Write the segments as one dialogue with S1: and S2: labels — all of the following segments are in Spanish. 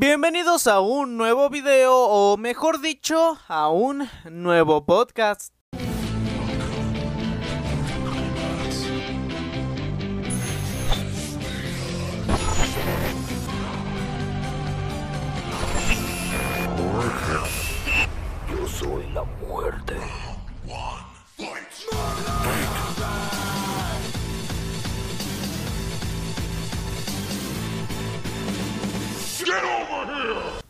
S1: Bienvenidos a un nuevo video o mejor dicho, a un nuevo podcast.
S2: Yo soy la muerte.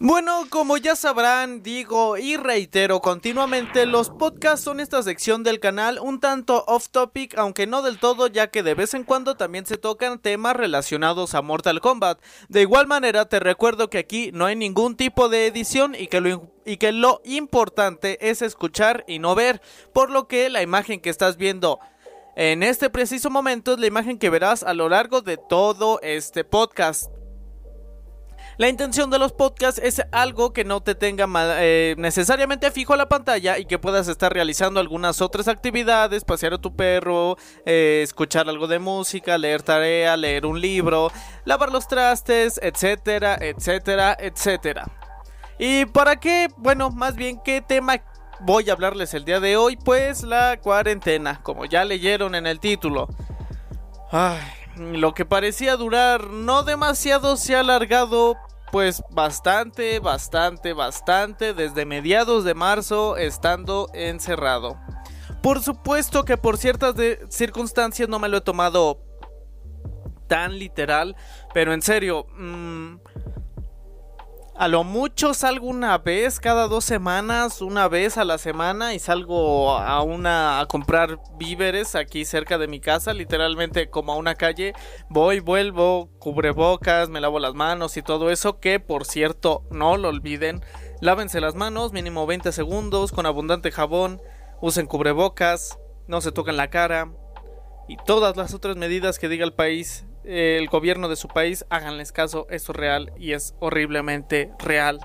S1: Bueno, como ya sabrán, digo y reitero continuamente, los podcasts son esta sección del canal un tanto off topic, aunque no del todo, ya que de vez en cuando también se tocan temas relacionados a Mortal Kombat. De igual manera, te recuerdo que aquí no hay ningún tipo de edición y que lo, y que lo importante es escuchar y no ver, por lo que la imagen que estás viendo en este preciso momento es la imagen que verás a lo largo de todo este podcast. La intención de los podcasts es algo que no te tenga eh, necesariamente fijo a la pantalla y que puedas estar realizando algunas otras actividades, pasear a tu perro, eh, escuchar algo de música, leer tarea, leer un libro, lavar los trastes, etcétera, etcétera, etcétera. ¿Y para qué? Bueno, más bien, ¿qué tema voy a hablarles el día de hoy? Pues la cuarentena, como ya leyeron en el título. Ay, lo que parecía durar no demasiado se ha alargado pues bastante, bastante, bastante desde mediados de marzo estando encerrado. Por supuesto que por ciertas circunstancias no me lo he tomado tan literal, pero en serio, mmm, a lo mucho salgo una vez cada dos semanas, una vez a la semana y salgo a una a comprar víveres aquí cerca de mi casa, literalmente como a una calle. Voy, vuelvo, cubrebocas, me lavo las manos y todo eso. Que por cierto, no lo olviden. Lávense las manos, mínimo 20 segundos, con abundante jabón. Usen cubrebocas, no se toquen la cara. Y todas las otras medidas que diga el país el gobierno de su país, háganles caso, esto es real y es horriblemente real.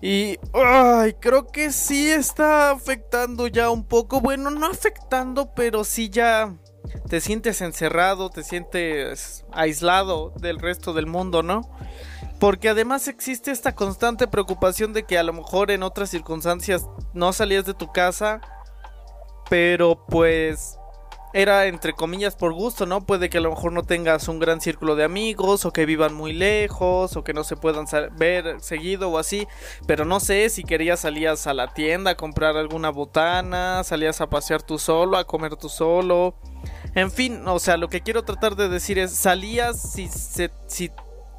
S1: Y ay, creo que sí está afectando ya un poco, bueno, no afectando, pero sí ya te sientes encerrado, te sientes aislado del resto del mundo, ¿no? Porque además existe esta constante preocupación de que a lo mejor en otras circunstancias no salías de tu casa, pero pues era entre comillas por gusto, ¿no? Puede que a lo mejor no tengas un gran círculo de amigos o que vivan muy lejos o que no se puedan ver seguido o así, pero no sé si querías salías a la tienda a comprar alguna botana, salías a pasear tú solo, a comer tú solo. En fin, o sea, lo que quiero tratar de decir es salías si si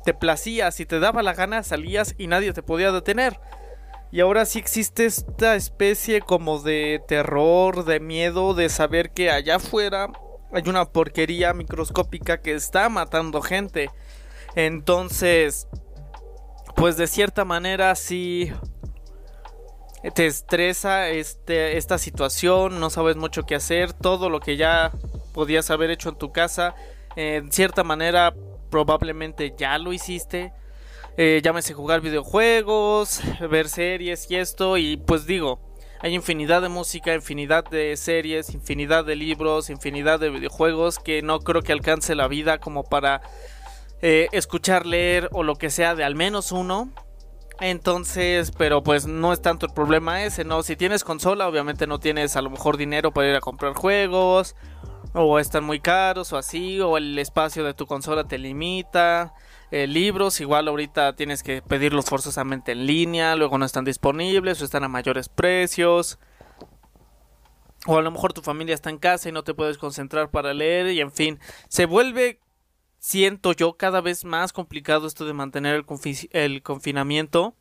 S1: te placía, si te daba la gana, salías y nadie te podía detener. Y ahora sí existe esta especie como de terror, de miedo, de saber que allá afuera hay una porquería microscópica que está matando gente. Entonces, pues de cierta manera sí te estresa este, esta situación, no sabes mucho qué hacer, todo lo que ya podías haber hecho en tu casa, en cierta manera probablemente ya lo hiciste eh, llámese jugar videojuegos, ver series y esto, y pues digo, hay infinidad de música, infinidad de series, infinidad de libros, infinidad de videojuegos que no creo que alcance la vida como para eh, escuchar, leer o lo que sea de al menos uno. Entonces, pero pues no es tanto el problema ese, ¿no? Si tienes consola, obviamente no tienes a lo mejor dinero para ir a comprar juegos, o están muy caros o así, o el espacio de tu consola te limita. Eh, libros, igual ahorita tienes que pedirlos forzosamente en línea, luego no están disponibles o están a mayores precios. O a lo mejor tu familia está en casa y no te puedes concentrar para leer y en fin, se vuelve, siento yo, cada vez más complicado esto de mantener el, el confinamiento.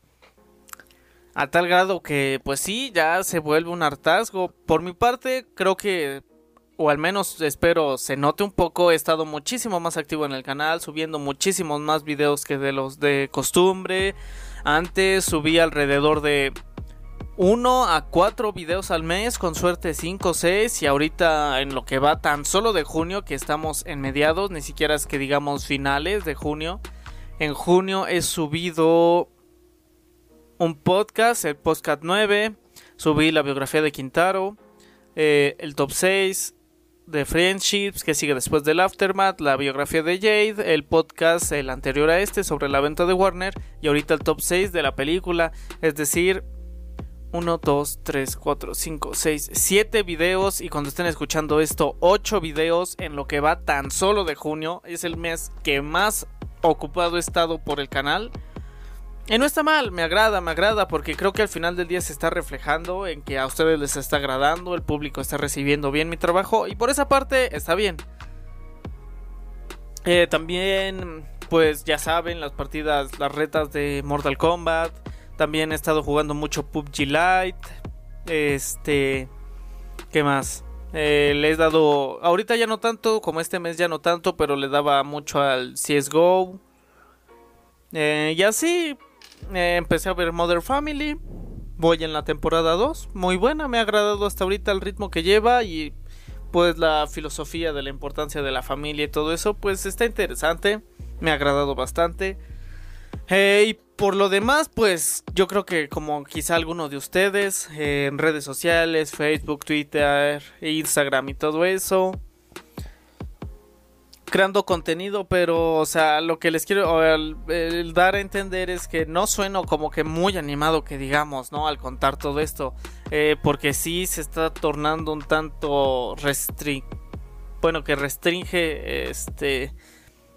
S1: A tal grado que, pues sí, ya se vuelve un hartazgo. Por mi parte, creo que o al menos espero se note un poco, he estado muchísimo más activo en el canal, subiendo muchísimos más videos que de los de costumbre. Antes subí alrededor de 1 a 4 videos al mes, con suerte 5 o 6 y ahorita en lo que va tan solo de junio, que estamos en mediados, ni siquiera es que digamos finales de junio. En junio he subido un podcast, el podcast 9, subí la biografía de Quintaro, eh, el top 6, de Friendships, que sigue después del Aftermath, la biografía de Jade, el podcast, el anterior a este, sobre la venta de Warner, y ahorita el top 6 de la película, es decir, 1, 2, 3, 4, 5, 6, 7 videos, y cuando estén escuchando esto, 8 videos en lo que va tan solo de junio, es el mes que más ocupado he estado por el canal. Y no está mal, me agrada, me agrada, porque creo que al final del día se está reflejando en que a ustedes les está agradando, el público está recibiendo bien mi trabajo y por esa parte está bien. Eh, también, pues ya saben, las partidas, las retas de Mortal Kombat. También he estado jugando mucho PUBG Lite. Este, ¿qué más? Eh, le he dado, ahorita ya no tanto, como este mes ya no tanto, pero le daba mucho al CSGO. Eh, y así, eh, empecé a ver Mother Family. Voy en la temporada 2. Muy buena, me ha agradado hasta ahorita el ritmo que lleva y pues la filosofía de la importancia de la familia y todo eso, pues está interesante. Me ha agradado bastante. Eh, y por lo demás, pues yo creo que como quizá alguno de ustedes, en redes sociales, Facebook, Twitter, Instagram y todo eso, creando contenido, pero, o sea, lo que les quiero dar a entender es que no sueno como que muy animado que digamos, ¿no? Al contar todo esto, eh, porque sí se está tornando un tanto restring... Bueno, que restringe este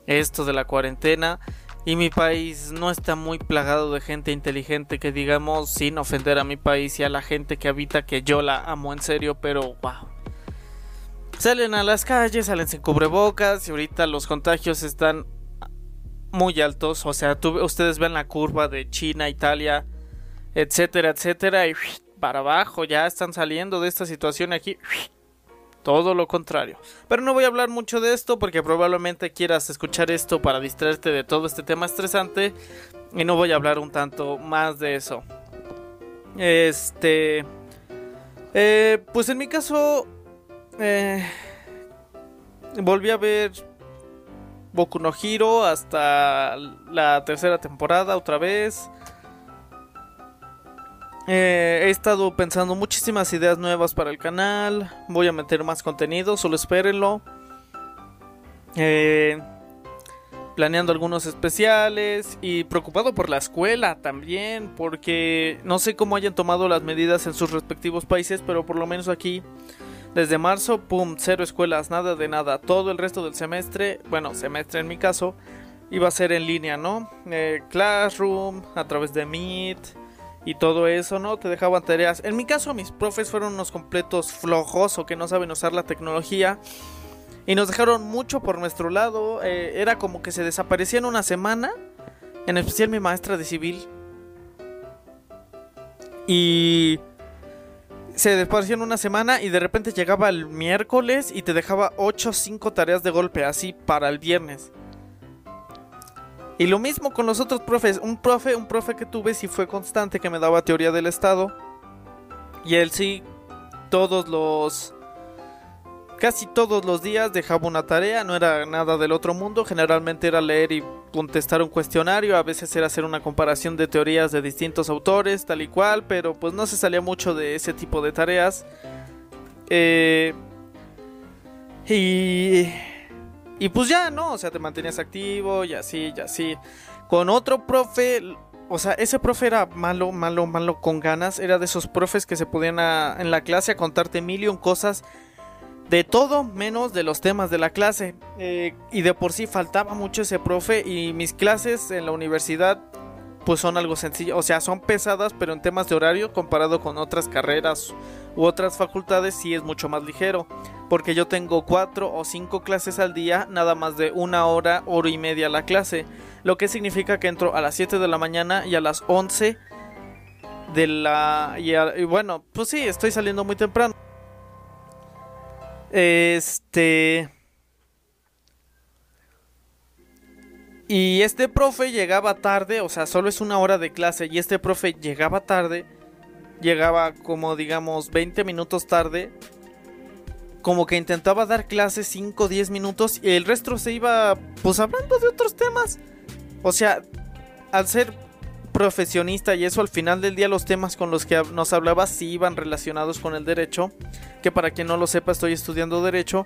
S1: esto de la cuarentena. Y mi país no está muy plagado de gente inteligente que digamos sin ofender a mi país y a la gente que habita que yo la amo en serio, pero wow. Salen a las calles, salen sin cubrebocas y ahorita los contagios están muy altos. O sea, ustedes ven la curva de China, Italia, etcétera, etcétera. Y para abajo ya están saliendo de esta situación aquí. Todo lo contrario. Pero no voy a hablar mucho de esto porque probablemente quieras escuchar esto para distraerte de todo este tema estresante. Y no voy a hablar un tanto más de eso. Este... Eh, pues en mi caso eh, volví a ver Boku no Hiro hasta la tercera temporada otra vez. Eh, he estado pensando muchísimas ideas nuevas para el canal. Voy a meter más contenido, solo espérenlo. Eh, planeando algunos especiales y preocupado por la escuela también, porque no sé cómo hayan tomado las medidas en sus respectivos países, pero por lo menos aquí desde marzo, pum, cero escuelas, nada de nada. Todo el resto del semestre, bueno, semestre en mi caso, iba a ser en línea, ¿no? Eh, Classroom, a través de Meet y todo eso, ¿no? Te dejaban tareas. En mi caso, mis profes fueron unos completos flojos o que no saben usar la tecnología. Y nos dejaron mucho por nuestro lado. Eh, era como que se desaparecían una semana. En especial mi maestra de civil. Y se desapareció en una semana y de repente llegaba el miércoles y te dejaba 8 o 5 tareas de golpe, así para el viernes. Y lo mismo con los otros profes. Un profe, un profe que tuve sí fue constante que me daba teoría del Estado. Y él sí, todos los Casi todos los días dejaba una tarea, no era nada del otro mundo, generalmente era leer y contestar un cuestionario, a veces era hacer una comparación de teorías de distintos autores, tal y cual, pero pues no se salía mucho de ese tipo de tareas. Eh, y, y pues ya, ¿no? O sea, te mantenías activo y así, y así. Con otro profe, o sea, ese profe era malo, malo, malo con ganas. Era de esos profes que se podían en la clase a contarte mil cosas de todo menos de los temas de la clase. Eh, y de por sí faltaba mucho ese profe y mis clases en la universidad pues son algo sencillo, o sea, son pesadas, pero en temas de horario comparado con otras carreras u otras facultades sí es mucho más ligero, porque yo tengo cuatro o cinco clases al día, nada más de una hora, hora y media la clase, lo que significa que entro a las 7 de la mañana y a las 11 de la... y bueno, pues sí, estoy saliendo muy temprano. Este. Y este profe llegaba tarde, o sea, solo es una hora de clase. Y este profe llegaba tarde, llegaba como digamos 20 minutos tarde. Como que intentaba dar clase 5 o 10 minutos y el resto se iba pues hablando de otros temas. O sea, al ser profesionista y eso al final del día los temas con los que nos hablaba sí iban relacionados con el derecho, que para quien no lo sepa estoy estudiando derecho,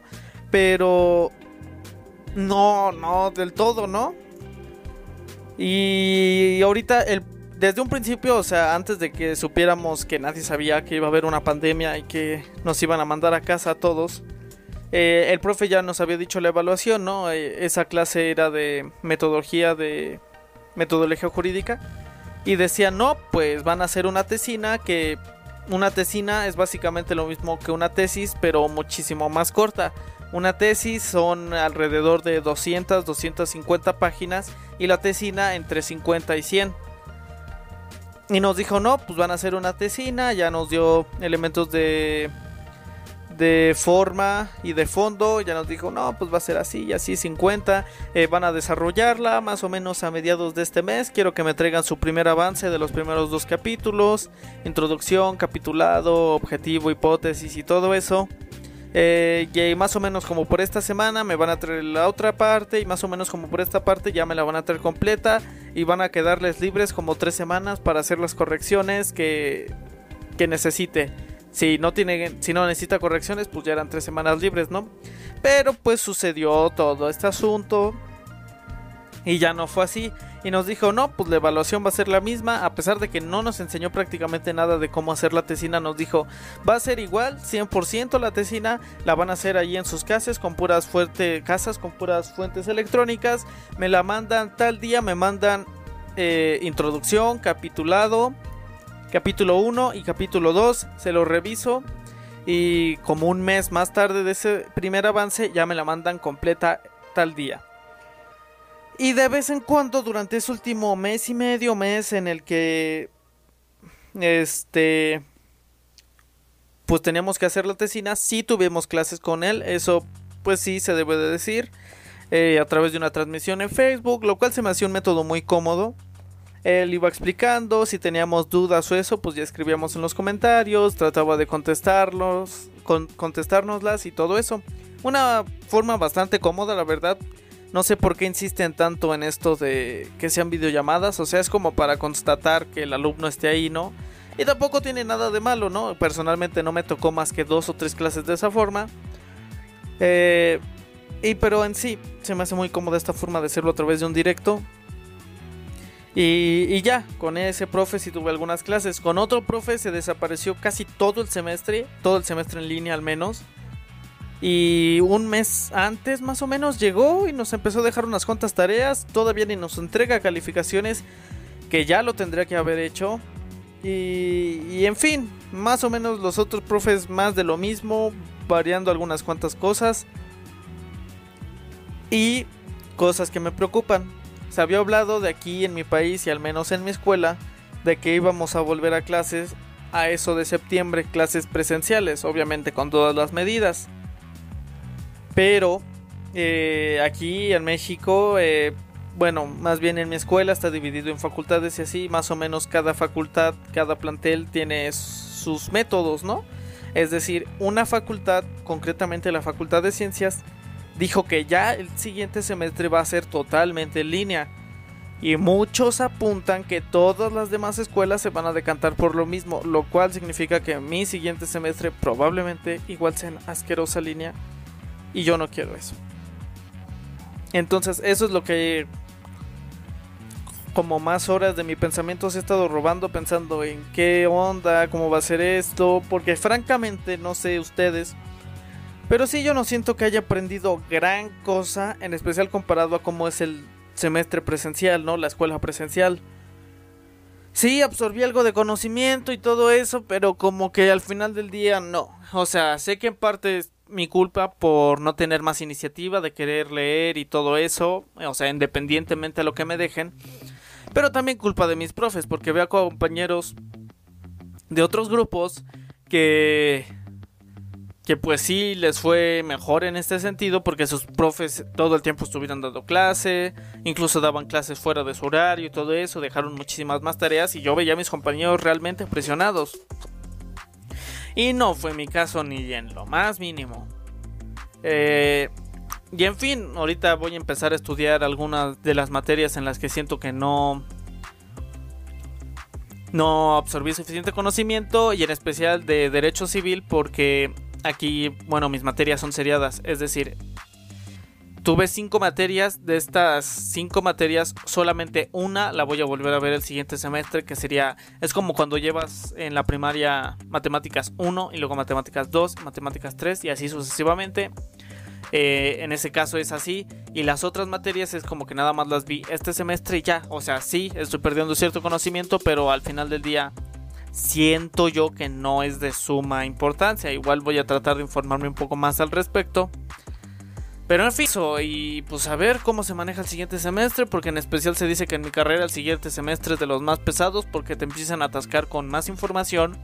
S1: pero no, no, del todo, ¿no? Y ahorita el desde un principio, o sea, antes de que supiéramos que nadie sabía que iba a haber una pandemia y que nos iban a mandar a casa a todos, eh, el profe ya nos había dicho la evaluación, ¿no? Eh, esa clase era de metodología de metodología jurídica y decía, "No, pues van a hacer una tesina que una tesina es básicamente lo mismo que una tesis, pero muchísimo más corta. Una tesis son alrededor de 200, 250 páginas y la tesina entre 50 y 100." Y nos dijo, no, pues van a hacer una tesina, ya nos dio elementos de, de forma y de fondo, ya nos dijo, no, pues va a ser así y así 50, eh, van a desarrollarla más o menos a mediados de este mes, quiero que me traigan su primer avance de los primeros dos capítulos, introducción, capitulado, objetivo, hipótesis y todo eso. Eh, y más o menos como por esta semana me van a traer la otra parte y más o menos como por esta parte ya me la van a traer completa y van a quedarles libres como tres semanas para hacer las correcciones que, que necesite. Si no tiene, si no necesita correcciones, pues ya eran tres semanas libres, ¿no? Pero pues sucedió todo este asunto y ya no fue así y nos dijo, no, pues la evaluación va a ser la misma, a pesar de que no nos enseñó prácticamente nada de cómo hacer la tesina, nos dijo, va a ser igual, 100% la tesina, la van a hacer ahí en sus casas, con puras fuertes casas, con puras fuentes electrónicas, me la mandan tal día, me mandan eh, introducción, capitulado, capítulo 1 y capítulo 2, se lo reviso. Y como un mes más tarde de ese primer avance ya me la mandan completa tal día. Y de vez en cuando, durante ese último mes y medio, mes en el que. Este. Pues teníamos que hacer la tesina, sí tuvimos clases con él, eso pues sí se debe de decir. Eh, a través de una transmisión en Facebook, lo cual se me hacía un método muy cómodo. Él iba explicando, si teníamos dudas o eso, pues ya escribíamos en los comentarios, trataba de contestarlos, con, contestárnoslas y todo eso. Una forma bastante cómoda, la verdad. No sé por qué insisten tanto en esto de que sean videollamadas. O sea, es como para constatar que el alumno esté ahí, ¿no? Y tampoco tiene nada de malo, ¿no? Personalmente no me tocó más que dos o tres clases de esa forma. Eh, y pero en sí, se me hace muy cómoda esta forma de hacerlo a través de un directo. Y, ya, con ese profe sí tuve algunas clases. Con otro profe se desapareció casi todo el semestre, todo el semestre en línea al menos. Y un mes antes más o menos llegó y nos empezó a dejar unas cuantas tareas. Todavía ni nos entrega calificaciones que ya lo tendría que haber hecho. Y, y, en fin, más o menos los otros profes más de lo mismo, variando algunas cuantas cosas. Y cosas que me preocupan. Se había hablado de aquí en mi país y al menos en mi escuela de que íbamos a volver a clases a eso de septiembre, clases presenciales, obviamente con todas las medidas. Pero eh, aquí en México, eh, bueno, más bien en mi escuela está dividido en facultades y así, más o menos cada facultad, cada plantel tiene sus métodos, ¿no? Es decir, una facultad, concretamente la Facultad de Ciencias, dijo que ya el siguiente semestre va a ser totalmente en línea. Y muchos apuntan que todas las demás escuelas se van a decantar por lo mismo, lo cual significa que mi siguiente semestre probablemente igual sea en asquerosa línea y yo no quiero eso. Entonces, eso es lo que como más horas de mi pensamiento se he estado robando pensando en qué onda, cómo va a ser esto, porque francamente no sé ustedes, pero sí yo no siento que haya aprendido gran cosa, en especial comparado a cómo es el semestre presencial, ¿no? La escuela presencial. Sí, absorbí algo de conocimiento y todo eso, pero como que al final del día no. O sea, sé que en parte mi culpa por no tener más iniciativa de querer leer y todo eso, o sea, independientemente a lo que me dejen, pero también culpa de mis profes, porque veo compañeros de otros grupos que que pues sí les fue mejor en este sentido porque sus profes todo el tiempo estuvieron dando clase, incluso daban clases fuera de su horario y todo eso, dejaron muchísimas más tareas y yo veía a mis compañeros realmente presionados. Y no fue mi caso ni en lo más mínimo. Eh, y en fin, ahorita voy a empezar a estudiar algunas de las materias en las que siento que no no absorbí suficiente conocimiento y en especial de derecho civil porque aquí, bueno, mis materias son seriadas, es decir, tuve cinco materias, de estas cinco materias, solamente una la voy a volver a ver el siguiente semestre, que sería, es como cuando llevas en la primaria matemáticas 1 y luego matemáticas 2, matemáticas 3 y así sucesivamente. Eh, en ese caso es así. Y las otras materias es como que nada más las vi este semestre y ya. O sea, sí, estoy perdiendo cierto conocimiento, pero al final del día siento yo que no es de suma importancia. Igual voy a tratar de informarme un poco más al respecto. Pero en fin, y pues a ver cómo se maneja el siguiente semestre, porque en especial se dice que en mi carrera el siguiente semestre es de los más pesados porque te empiezan a atascar con más información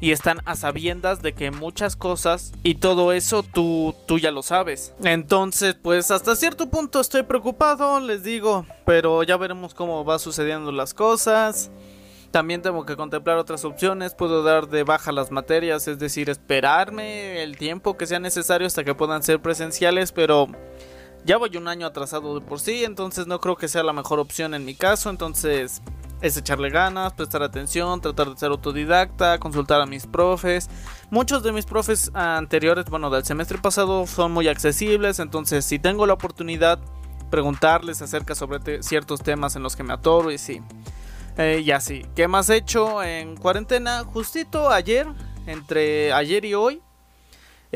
S1: y están a sabiendas de que muchas cosas y todo eso tú, tú ya lo sabes. Entonces, pues hasta cierto punto estoy preocupado, les digo, pero ya veremos cómo va sucediendo las cosas. También tengo que contemplar otras opciones, puedo dar de baja las materias, es decir, esperarme el tiempo que sea necesario hasta que puedan ser presenciales, pero ya voy un año atrasado de por sí, entonces no creo que sea la mejor opción en mi caso, entonces es echarle ganas, prestar atención, tratar de ser autodidacta, consultar a mis profes. Muchos de mis profes anteriores, bueno, del semestre pasado son muy accesibles, entonces si tengo la oportunidad, preguntarles acerca sobre ciertos temas en los que me atoro y sí. Eh, y así, ¿qué más he hecho en cuarentena? Justito ayer, entre ayer y hoy,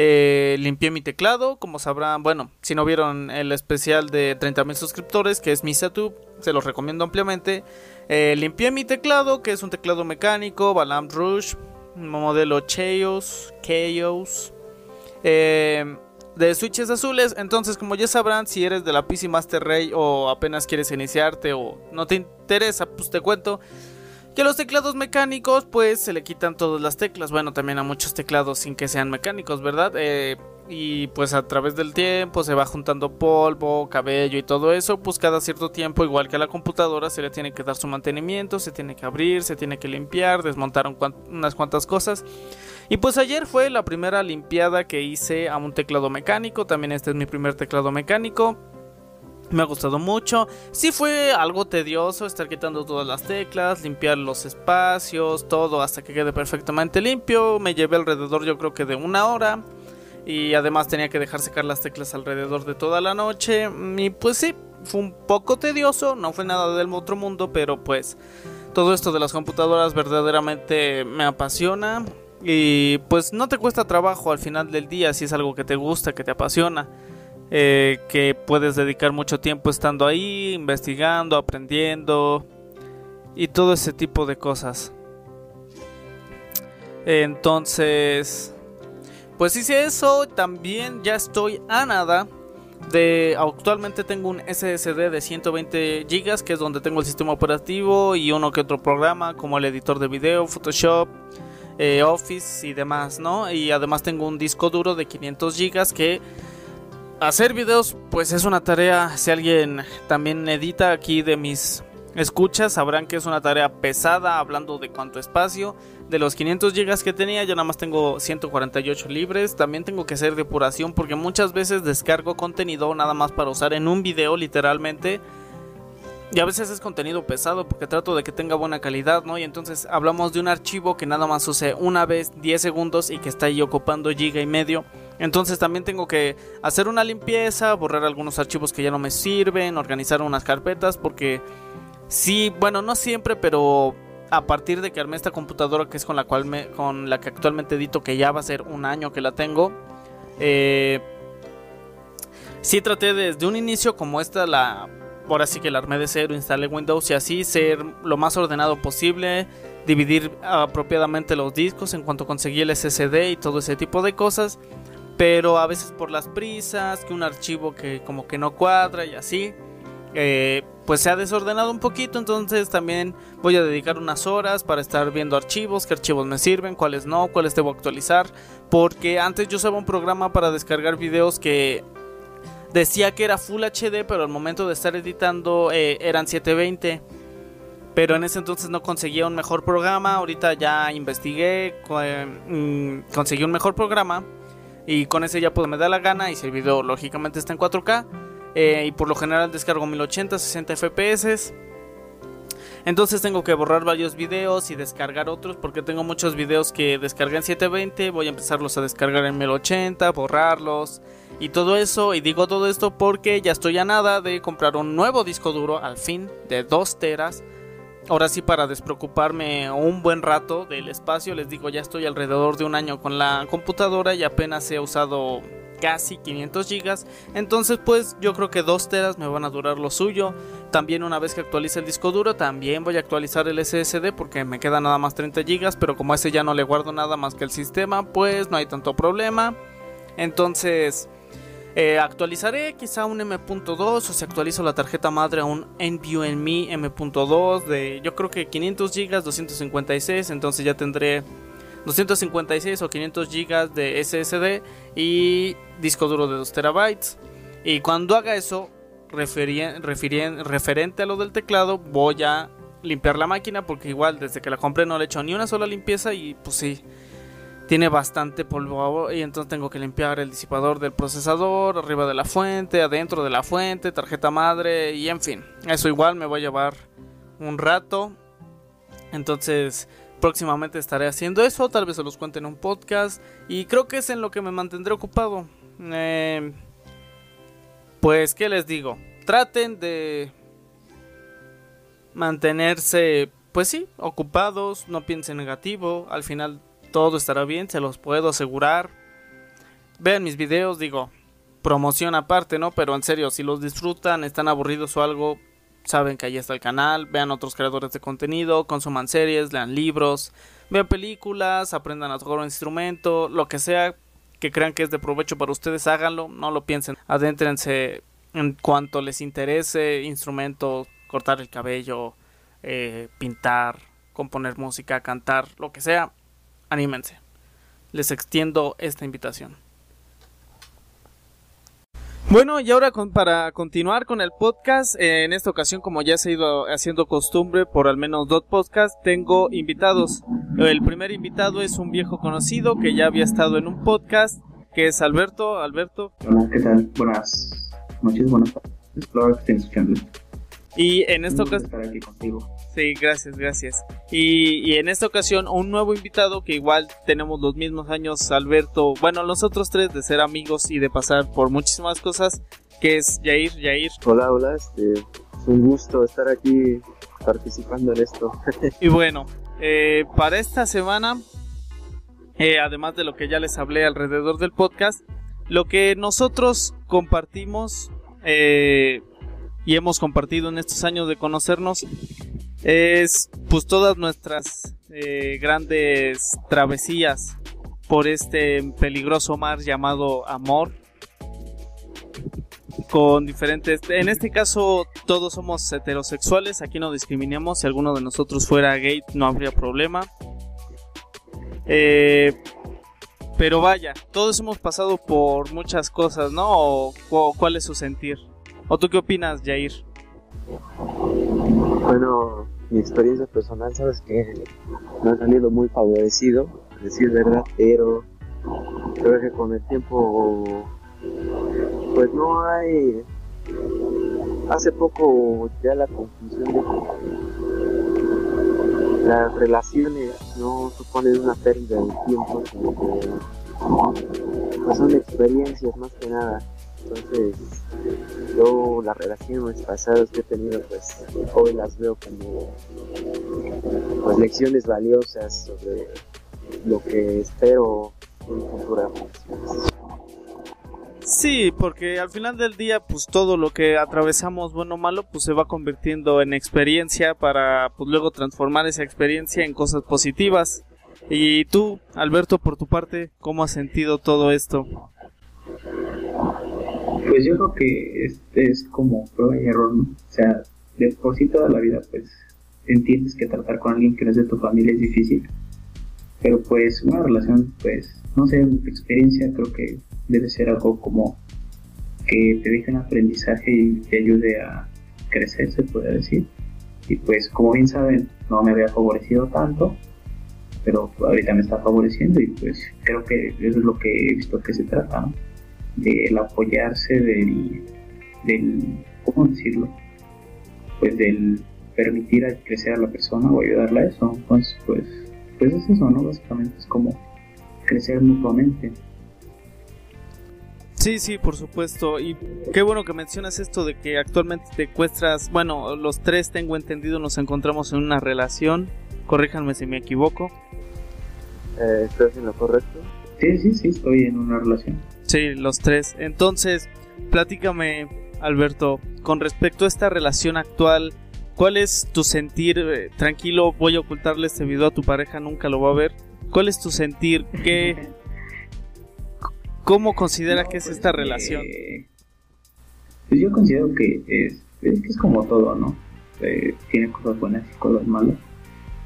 S1: eh, limpié mi teclado, como sabrán, bueno, si no vieron el especial de 30.000 suscriptores, que es mi setup, se los recomiendo ampliamente. Eh, limpié mi teclado, que es un teclado mecánico, Balam Rush, modelo Chaos, Chaos, eh, de switches azules. Entonces, como ya sabrán, si eres de la PC Master Ray o apenas quieres iniciarte o no te interesa, pues te cuento que los teclados mecánicos, pues se le quitan todas las teclas. Bueno, también a muchos teclados sin que sean mecánicos, ¿verdad? Eh, y pues a través del tiempo se va juntando polvo, cabello y todo eso, pues cada cierto tiempo, igual que a la computadora, se le tiene que dar su mantenimiento, se tiene que abrir, se tiene que limpiar, desmontar unas cuantas cosas. Y pues ayer fue la primera limpiada que hice a un teclado mecánico, también este es mi primer teclado mecánico. Me ha gustado mucho. Sí fue algo tedioso estar quitando todas las teclas, limpiar los espacios, todo hasta que quede perfectamente limpio. Me llevé alrededor yo creo que de una hora. Y además tenía que dejar secar las teclas alrededor de toda la noche. Y pues sí, fue un poco tedioso, no fue nada del otro mundo, pero pues todo esto de las computadoras verdaderamente me apasiona. Y pues no te cuesta trabajo al final del día si es algo que te gusta, que te apasiona. Eh, que puedes dedicar mucho tiempo estando ahí, investigando, aprendiendo y todo ese tipo de cosas. Entonces, pues hice eso, también ya estoy a nada de actualmente tengo un SSD de 120 GB que es donde tengo el sistema operativo y uno que otro programa como el editor de video, Photoshop, eh, Office y demás, ¿no? Y además tengo un disco duro de 500 GB que hacer videos pues es una tarea, si alguien también edita aquí de mis escuchas, sabrán que es una tarea pesada hablando de cuánto espacio de los 500 GB que tenía, yo nada más tengo 148 libres. También tengo que hacer depuración porque muchas veces descargo contenido nada más para usar en un video, literalmente. Y a veces es contenido pesado porque trato de que tenga buena calidad, ¿no? Y entonces hablamos de un archivo que nada más use una vez 10 segundos y que está ahí ocupando giga y medio. Entonces también tengo que hacer una limpieza, borrar algunos archivos que ya no me sirven, organizar unas carpetas porque sí, bueno, no siempre, pero a partir de que armé esta computadora que es con la cual me, con la que actualmente edito, que ya va a ser un año que la tengo, eh, sí traté desde un inicio como esta la, ahora sí que la armé de cero, instalé Windows y así ser lo más ordenado posible, dividir apropiadamente los discos en cuanto conseguí el SSD y todo ese tipo de cosas, pero a veces por las prisas, que un archivo que como que no cuadra y así. Eh, pues se ha desordenado un poquito, entonces también voy a dedicar unas horas para estar viendo archivos, qué archivos me sirven, cuáles no, cuáles debo actualizar, porque antes yo usaba un programa para descargar videos que decía que era Full HD, pero al momento de estar editando eh, eran 720. Pero en ese entonces no conseguía un mejor programa. Ahorita ya investigué, mm, conseguí un mejor programa. Y con ese ya puedo me da la gana. Y si el video lógicamente está en 4K, eh, y por lo general descargo 1080, 60 FPS. Entonces tengo que borrar varios videos y descargar otros porque tengo muchos videos que descargué en 720, voy a empezarlos a descargar en 1080, borrarlos y todo eso. Y digo todo esto porque ya estoy a nada de comprar un nuevo disco duro al fin de 2 teras. Ahora sí para despreocuparme un buen rato del espacio, les digo ya estoy alrededor de un año con la computadora y apenas he usado casi 500 gigas entonces pues yo creo que 2 teras me van a durar lo suyo también una vez que actualice el disco duro también voy a actualizar el SSD porque me queda nada más 30 gigas pero como a ese ya no le guardo nada más que el sistema pues no hay tanto problema entonces eh, actualizaré quizá un M.2 o si actualizo la tarjeta madre a un NVMe M.2 de yo creo que 500 gigas 256 entonces ya tendré 256 o 500 GB de SSD y disco duro de 2 terabytes. Y cuando haga eso, referente a lo del teclado, voy a limpiar la máquina porque igual desde que la compré no le he hecho ni una sola limpieza y pues sí, tiene bastante polvo y entonces tengo que limpiar el disipador del procesador, arriba de la fuente, adentro de la fuente, tarjeta madre y en fin, eso igual me va a llevar un rato. Entonces próximamente estaré haciendo eso, tal vez se los cuente en un podcast y creo que es en lo que me mantendré ocupado. Eh, pues, ¿qué les digo? Traten de mantenerse, pues sí, ocupados, no piensen negativo, al final todo estará bien, se los puedo asegurar. Vean mis videos, digo, promoción aparte, ¿no? Pero en serio, si los disfrutan, están aburridos o algo, saben que ahí está el canal, vean otros creadores de contenido, consuman series, lean libros, vean películas, aprendan a tocar un instrumento, lo que sea que crean que es de provecho para ustedes, háganlo, no lo piensen, adéntrense en cuanto les interese, instrumento, cortar el cabello, eh, pintar, componer música, cantar, lo que sea, anímense. Les extiendo esta invitación. Bueno, y ahora para continuar con el podcast, eh, en esta ocasión, como ya se ha ido haciendo costumbre por al menos dos podcasts, tengo invitados. El primer invitado es un viejo conocido que ya había estado en un podcast, que es Alberto. Alberto.
S3: Hola, ¿qué tal? Buenas noches, buenas tardes. Espero que estén escuchando.
S1: Y en esta ocasión...
S3: estar aquí contigo.
S1: Sí, gracias, gracias. Y, en esta ocasión un nuevo invitado que igual tenemos los mismos años, Alberto, bueno, los otros tres de ser amigos y de pasar por muchísimas cosas, que es Yair, Yair.
S4: Hola, hola, este, es un gusto estar aquí participando en esto.
S1: y bueno, eh, para esta semana, eh, además de lo que ya les hablé alrededor del podcast, lo que nosotros compartimos eh, y hemos compartido en estos años de conocernos es pues todas nuestras eh, grandes travesías por este peligroso mar llamado amor. Con diferentes en este caso todos somos heterosexuales aquí no discriminamos si alguno de nosotros fuera gay no habría problema. Eh, pero vaya todos hemos pasado por muchas cosas no cuál es su sentir o tú qué opinas Jair
S4: bueno, mi experiencia personal, sabes que no ha salido muy favorecido, a decir verdad, pero creo que con el tiempo, pues no hay. Hace poco ya la confusión de que las relaciones no suponen una pérdida de tiempo, sino que pues son experiencias más que nada. Entonces, yo las relaciones pasadas que he tenido, pues hoy las veo como pues, lecciones valiosas sobre lo que espero en futuras relaciones.
S1: Sí, porque al final del día, pues todo lo que atravesamos, bueno o malo, pues se va convirtiendo en experiencia para pues luego transformar esa experiencia en cosas positivas. Y tú, Alberto, por tu parte, ¿cómo has sentido todo esto?
S3: Pues yo creo que este es como prueba y error, ¿no? O sea, de por sí toda la vida, pues entiendes que tratar con alguien que no es de tu familia es difícil. Pero pues una relación, pues, no sé, en mi experiencia creo que debe ser algo como que te deje un aprendizaje y te ayude a crecer, se puede decir. Y pues, como bien saben, no me había favorecido tanto, pero ahorita me está favoreciendo y pues creo que eso es lo que he visto que se trata, ¿no? Del apoyarse del, del, ¿cómo decirlo? Pues del permitir crecer a la persona o ayudarla a eso. Entonces, pues, pues es eso, ¿no? Básicamente es como crecer mutuamente.
S1: Sí, sí, por supuesto. Y qué bueno que mencionas esto de que actualmente te encuentras, bueno, los tres tengo entendido, nos encontramos en una relación. Corríjanme si me equivoco.
S4: Eh, ¿Estás en lo correcto?
S3: Sí, sí, sí, estoy en una relación.
S1: Sí, los tres. Entonces, platícame, Alberto, con respecto a esta relación actual, ¿cuál es tu sentir? Eh, tranquilo, voy a ocultarle este video a tu pareja, nunca lo va a ver. ¿Cuál es tu sentir? ¿Qué, ¿Cómo considera que es
S3: pues,
S1: esta relación?
S3: eh, pues yo considero que es, es que es como todo, ¿no? Eh, tiene cosas buenas y cosas malas,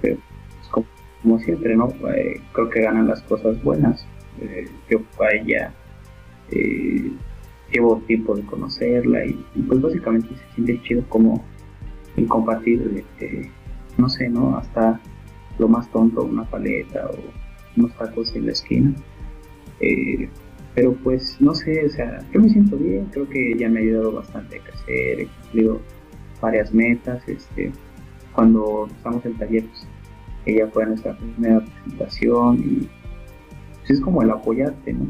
S3: pero es como, como siempre, ¿no? Eh, creo que ganan las cosas buenas. Eh, yo a ella eh, llevo tiempo de conocerla y, pues básicamente se siente chido como el compartir, eh, no sé, ¿no? Hasta lo más tonto, una paleta o unos tacos en la esquina. Eh, pero pues no sé, o sea, yo me siento bien, creo que ella me ha ayudado bastante a crecer, he cumplido varias metas, este, cuando estamos en taller, pues, ella fue a nuestra primera presentación y pues, es como el apoyarte, ¿no?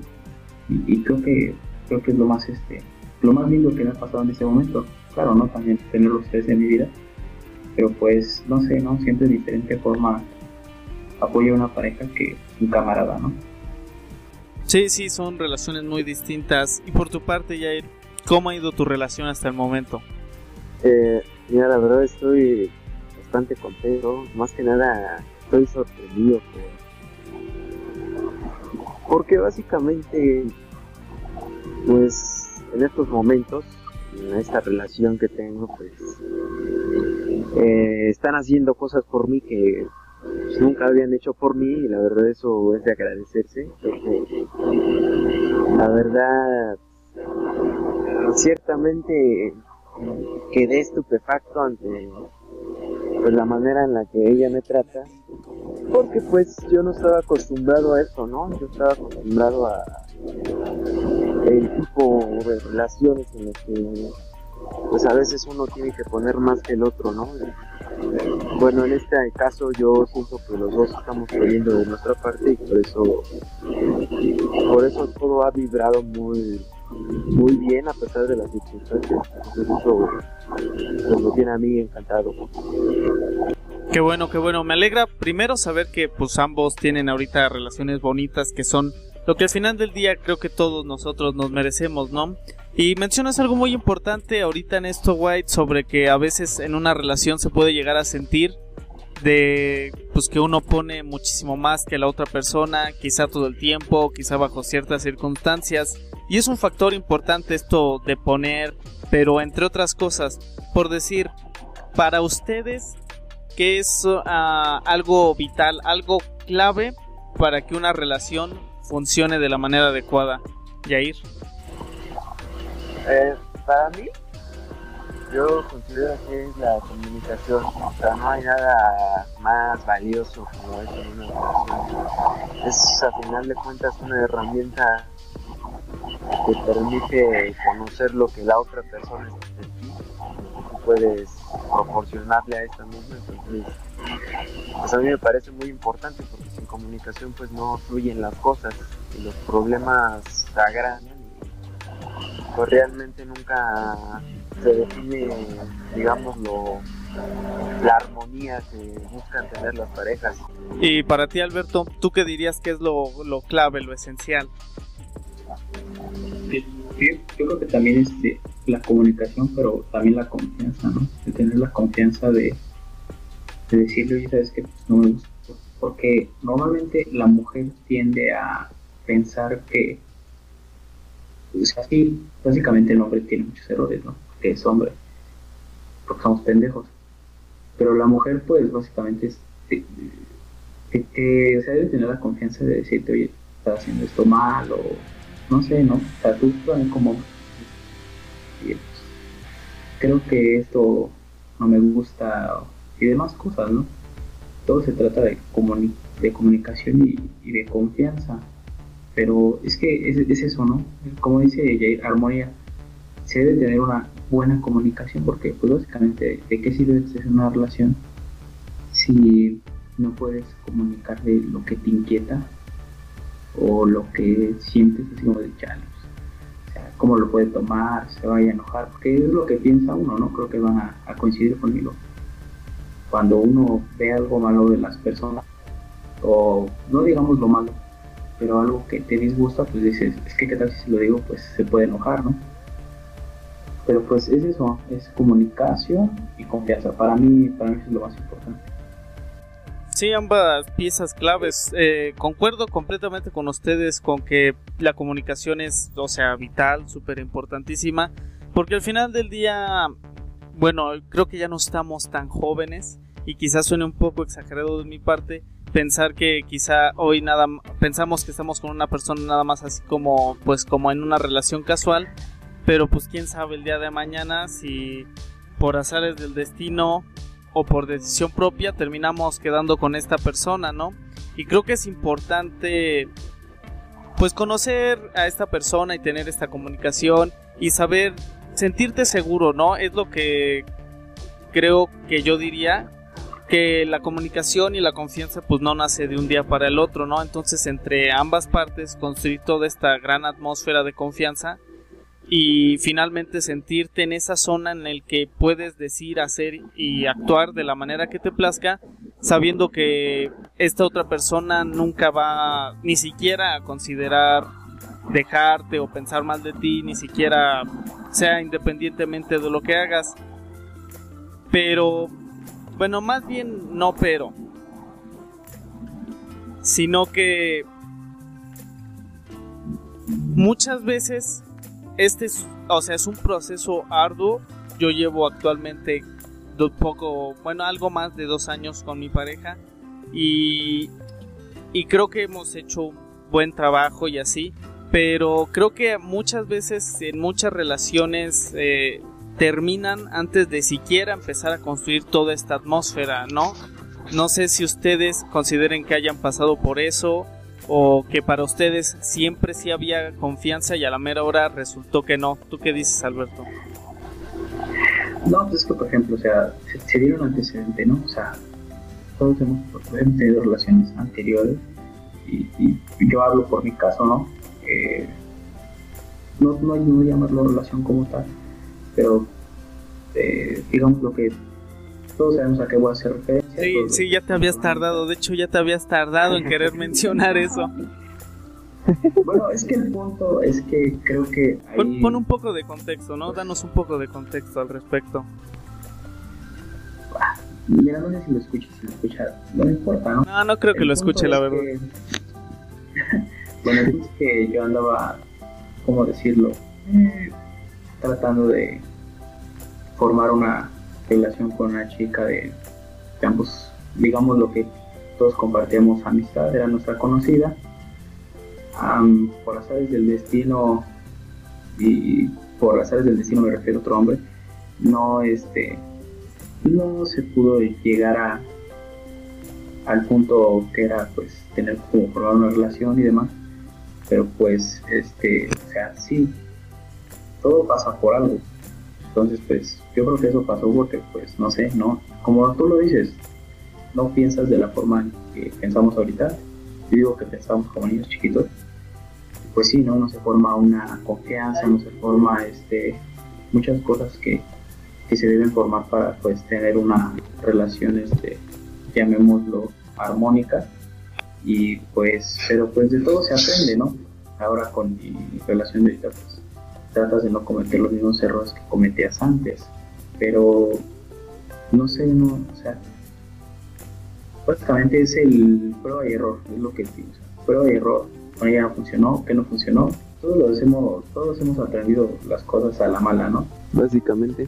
S3: Y, y, creo que creo que es lo más este, lo más lindo que me ha pasado en este momento, claro, ¿no? También tener los tres en mi vida, pero pues no sé, ¿no? Siempre de diferente forma apoyo a una pareja que un camarada, ¿no?
S1: Sí, sí, son relaciones muy distintas. Y por tu parte, Jair, ¿cómo ha ido tu relación hasta el momento?
S4: Eh, mira, la verdad estoy bastante contento. Más que nada, estoy sorprendido por... porque básicamente, pues, en estos momentos, en esta relación que tengo, pues, eh, están haciendo cosas por mí que nunca habían hecho por mí y la verdad eso es de agradecerse. Porque, la verdad, ciertamente quedé estupefacto ante pues, la manera en la que ella me trata, porque pues yo no estaba acostumbrado a eso, ¿no? Yo estaba acostumbrado a el tipo de relaciones en las que pues a veces uno tiene que poner más que el otro, ¿no? Bueno, en este caso yo siento que los dos estamos poniendo de nuestra parte y por eso, por eso todo ha vibrado muy, muy bien a pesar de las circunstancias. Entonces eso pues, me tiene a mí encantado.
S1: Qué bueno, qué bueno. Me alegra primero saber que pues ambos tienen ahorita relaciones bonitas que son lo que al final del día creo que todos nosotros nos merecemos, ¿no? Y mencionas algo muy importante ahorita en esto, White, sobre que a veces en una relación se puede llegar a sentir de pues que uno pone muchísimo más que la otra persona, quizá todo el tiempo, quizá bajo ciertas circunstancias, y es un factor importante esto de poner, pero entre otras cosas, por decir, para ustedes, ¿qué es uh, algo vital, algo clave para que una relación funcione de la manera adecuada? Yair.
S4: Eh, para mí, yo considero que es la comunicación. O sea, no hay nada más valioso como en una relación. Es a final de cuentas una herramienta que permite conocer lo que la otra persona es de ti. Puedes proporcionarle a esta misma. Entonces, pues a mí me parece muy importante porque sin comunicación pues no fluyen las cosas y los problemas se agrandan y pues realmente nunca se define, digamos, lo, la armonía que buscan tener las parejas.
S1: Y para ti, Alberto, ¿tú qué dirías que es lo, lo clave, lo esencial?
S3: Sí, yo creo que también es de la comunicación, pero también la confianza, ¿no? De tener la confianza de, de decirle, oye, sabes que no me gusta. Porque normalmente la mujer tiende a pensar que, o sea, sí, básicamente el hombre tiene muchos errores, ¿no? que es hombre, porque somos pendejos. Pero la mujer, pues, básicamente es, te, te, te, o sea, debe tener la confianza de decirte, oye, estás haciendo esto mal, o no sé, ¿no? O sea, tú también como creo que esto no me gusta, y demás cosas, ¿no? Todo se trata de, comuni de comunicación y, de confianza. Pero es que es, es eso, ¿no? Como dice Jair, armonía se debe tener una, buena comunicación, porque pues básicamente de qué sirve tener una relación si no puedes comunicar de lo que te inquieta o lo que sientes así como de chale, cómo lo puede tomar, se vaya a enojar, porque es lo que piensa uno, ¿no? Creo que van a, coincidir conmigo. Cuando uno ve algo malo de las personas, o no digamos lo malo, pero algo que te disgusta, pues dices, es que qué tal si lo digo, pues se puede enojar, ¿no? Pero pues es eso, es comunicación y confianza. Para mí, para mí es lo más importante.
S1: Sí, ambas piezas claves. Eh, concuerdo completamente con ustedes con que la comunicación es, o sea, vital, súper importantísima, porque al final del día, bueno, creo que ya no estamos tan jóvenes y quizás suene un poco exagerado de mi parte pensar que quizá hoy nada pensamos que estamos con una persona nada más así como pues como en una relación casual, pero pues quién sabe el día de mañana si por azares del destino o por decisión propia terminamos quedando con esta persona, ¿no? Y creo que es importante pues conocer a esta persona y tener esta comunicación y saber sentirte seguro, ¿no? Es lo que creo que yo diría que la comunicación y la confianza pues no nace de un día para el otro, ¿no? Entonces entre ambas partes construir toda esta gran atmósfera de confianza y finalmente sentirte en esa zona en el que puedes decir, hacer y actuar de la manera que te plazca, sabiendo que esta otra persona nunca va ni siquiera a considerar dejarte o pensar mal de ti, ni siquiera sea independientemente de lo que hagas. Pero, bueno, más bien no pero, sino que muchas veces este es, o sea, es un proceso arduo. Yo llevo actualmente poco, bueno, algo más de dos años con mi pareja y, y creo que hemos hecho un buen trabajo y así, pero creo que muchas veces en muchas relaciones eh, terminan antes de siquiera empezar a construir toda esta atmósfera, ¿no? No sé si ustedes consideren que hayan pasado por eso o que para ustedes siempre sí había confianza y a la mera hora resultó que no. ¿Tú qué dices, Alberto?
S3: No, pues es que, por ejemplo, o sea, se, se dieron antecedentes, ¿no? O sea, todos hemos, hemos tenido relaciones anteriores y, y, yo hablo por mi caso, ¿no? Eh, no, no no llamarlo relación como tal, pero eh, digamos lo que todos sabemos a qué voy a hacer referencia.
S1: Sí, sí, ya te habías tardado. De hecho, ya te habías tardado en querer mencionar eso.
S3: Bueno, es que el punto es que creo que ahí...
S1: Pon, pon un poco de contexto, ¿no? Danos un poco de contexto al respecto.
S3: Mira, no sé si lo escuchas, si lo escuchas, no me importa, ¿no?
S1: No, no creo que lo escuche, la verdad.
S3: que- bueno, es que yo andaba, ¿cómo decirlo? Eh, tratando de formar una relación con una chica de, de ambos, digamos lo que todos compartíamos amistad, era nuestra conocida. Am, por azares del destino, y por azares del destino me refiero a otro hombre, no este no se pudo llegar a al punto que era pues tener como formar una relación y demás pero pues este o sea sí todo pasa por algo entonces pues yo creo que eso pasó porque pues no sé no como tú lo dices no piensas de la forma que pensamos ahorita. Yo digo que pensamos como niños chiquitos. Pues sí no no se forma una confianza no se forma este muchas cosas que que se deben formar para pues tener una relación este llamémoslo armónica. Y pues pero pues de todo se aprende no ahora con mi relación de ahorita pues tratas de no cometer los mismos errores que cometías antes. Pero no sé no o sea básicamente es el prueba y error es lo que pienso. Prueba y error con ella no funcionó que no funcionó. Todos los hemos todos hemos aprendido las cosas a la mala no
S4: Básicamente.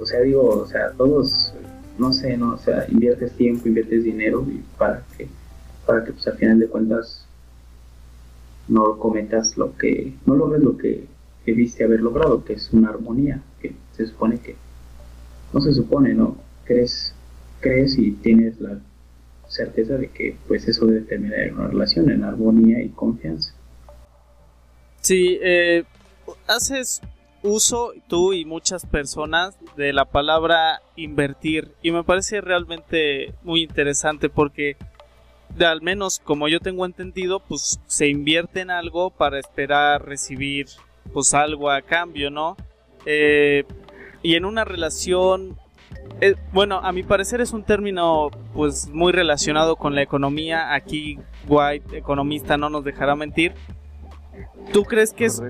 S3: o sea, digo, o sea, todos, no sé, no, o sea, inviertes tiempo, inviertes dinero y para que, para que pues al final de cuentas no cometas lo que, no logres lo que debiste haber logrado, que es una armonía, que se supone que, no se supone, ¿no? Crees, crees y tienes la certeza de que pues eso debe terminar en una relación, en armonía y confianza.
S1: Sí, eh, haces uso, tú y muchas personas, de la palabra invertir. Y me parece realmente muy interesante porque, de al menos como yo tengo entendido, pues se invierte en algo para esperar recibir pues algo a cambio, ¿no? Eh, y en una relación eh, bueno, a mi parecer es un término pues muy relacionado con la economía. Aquí White, economista, no nos dejará mentir. ¿Tú crees que es,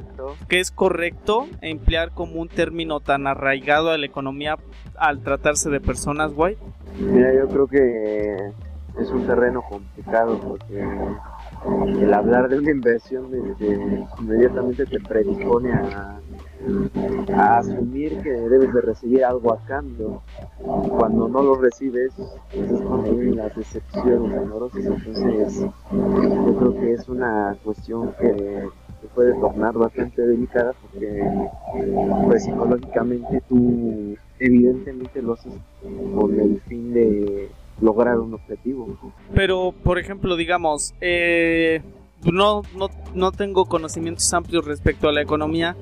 S1: que es correcto emplear como un término tan arraigado a la economía al tratarse de personas, White?
S4: Mira, yo creo que es un terreno complicado porque el hablar de una inversión inmediatamente te predispone a a asumir que debes de recibir algo a cambio. Cuando no lo recibes, pues es cuando vienen las decepciones amorosas. Entonces, yo creo que es una cuestión que puede tornar bastante delicada porque pues psicológicamente tú evidentemente lo haces con el fin de lograr un objetivo.
S1: Pero, por ejemplo, digamos, eh, no, no, no tengo conocimientos amplios respecto a la economía,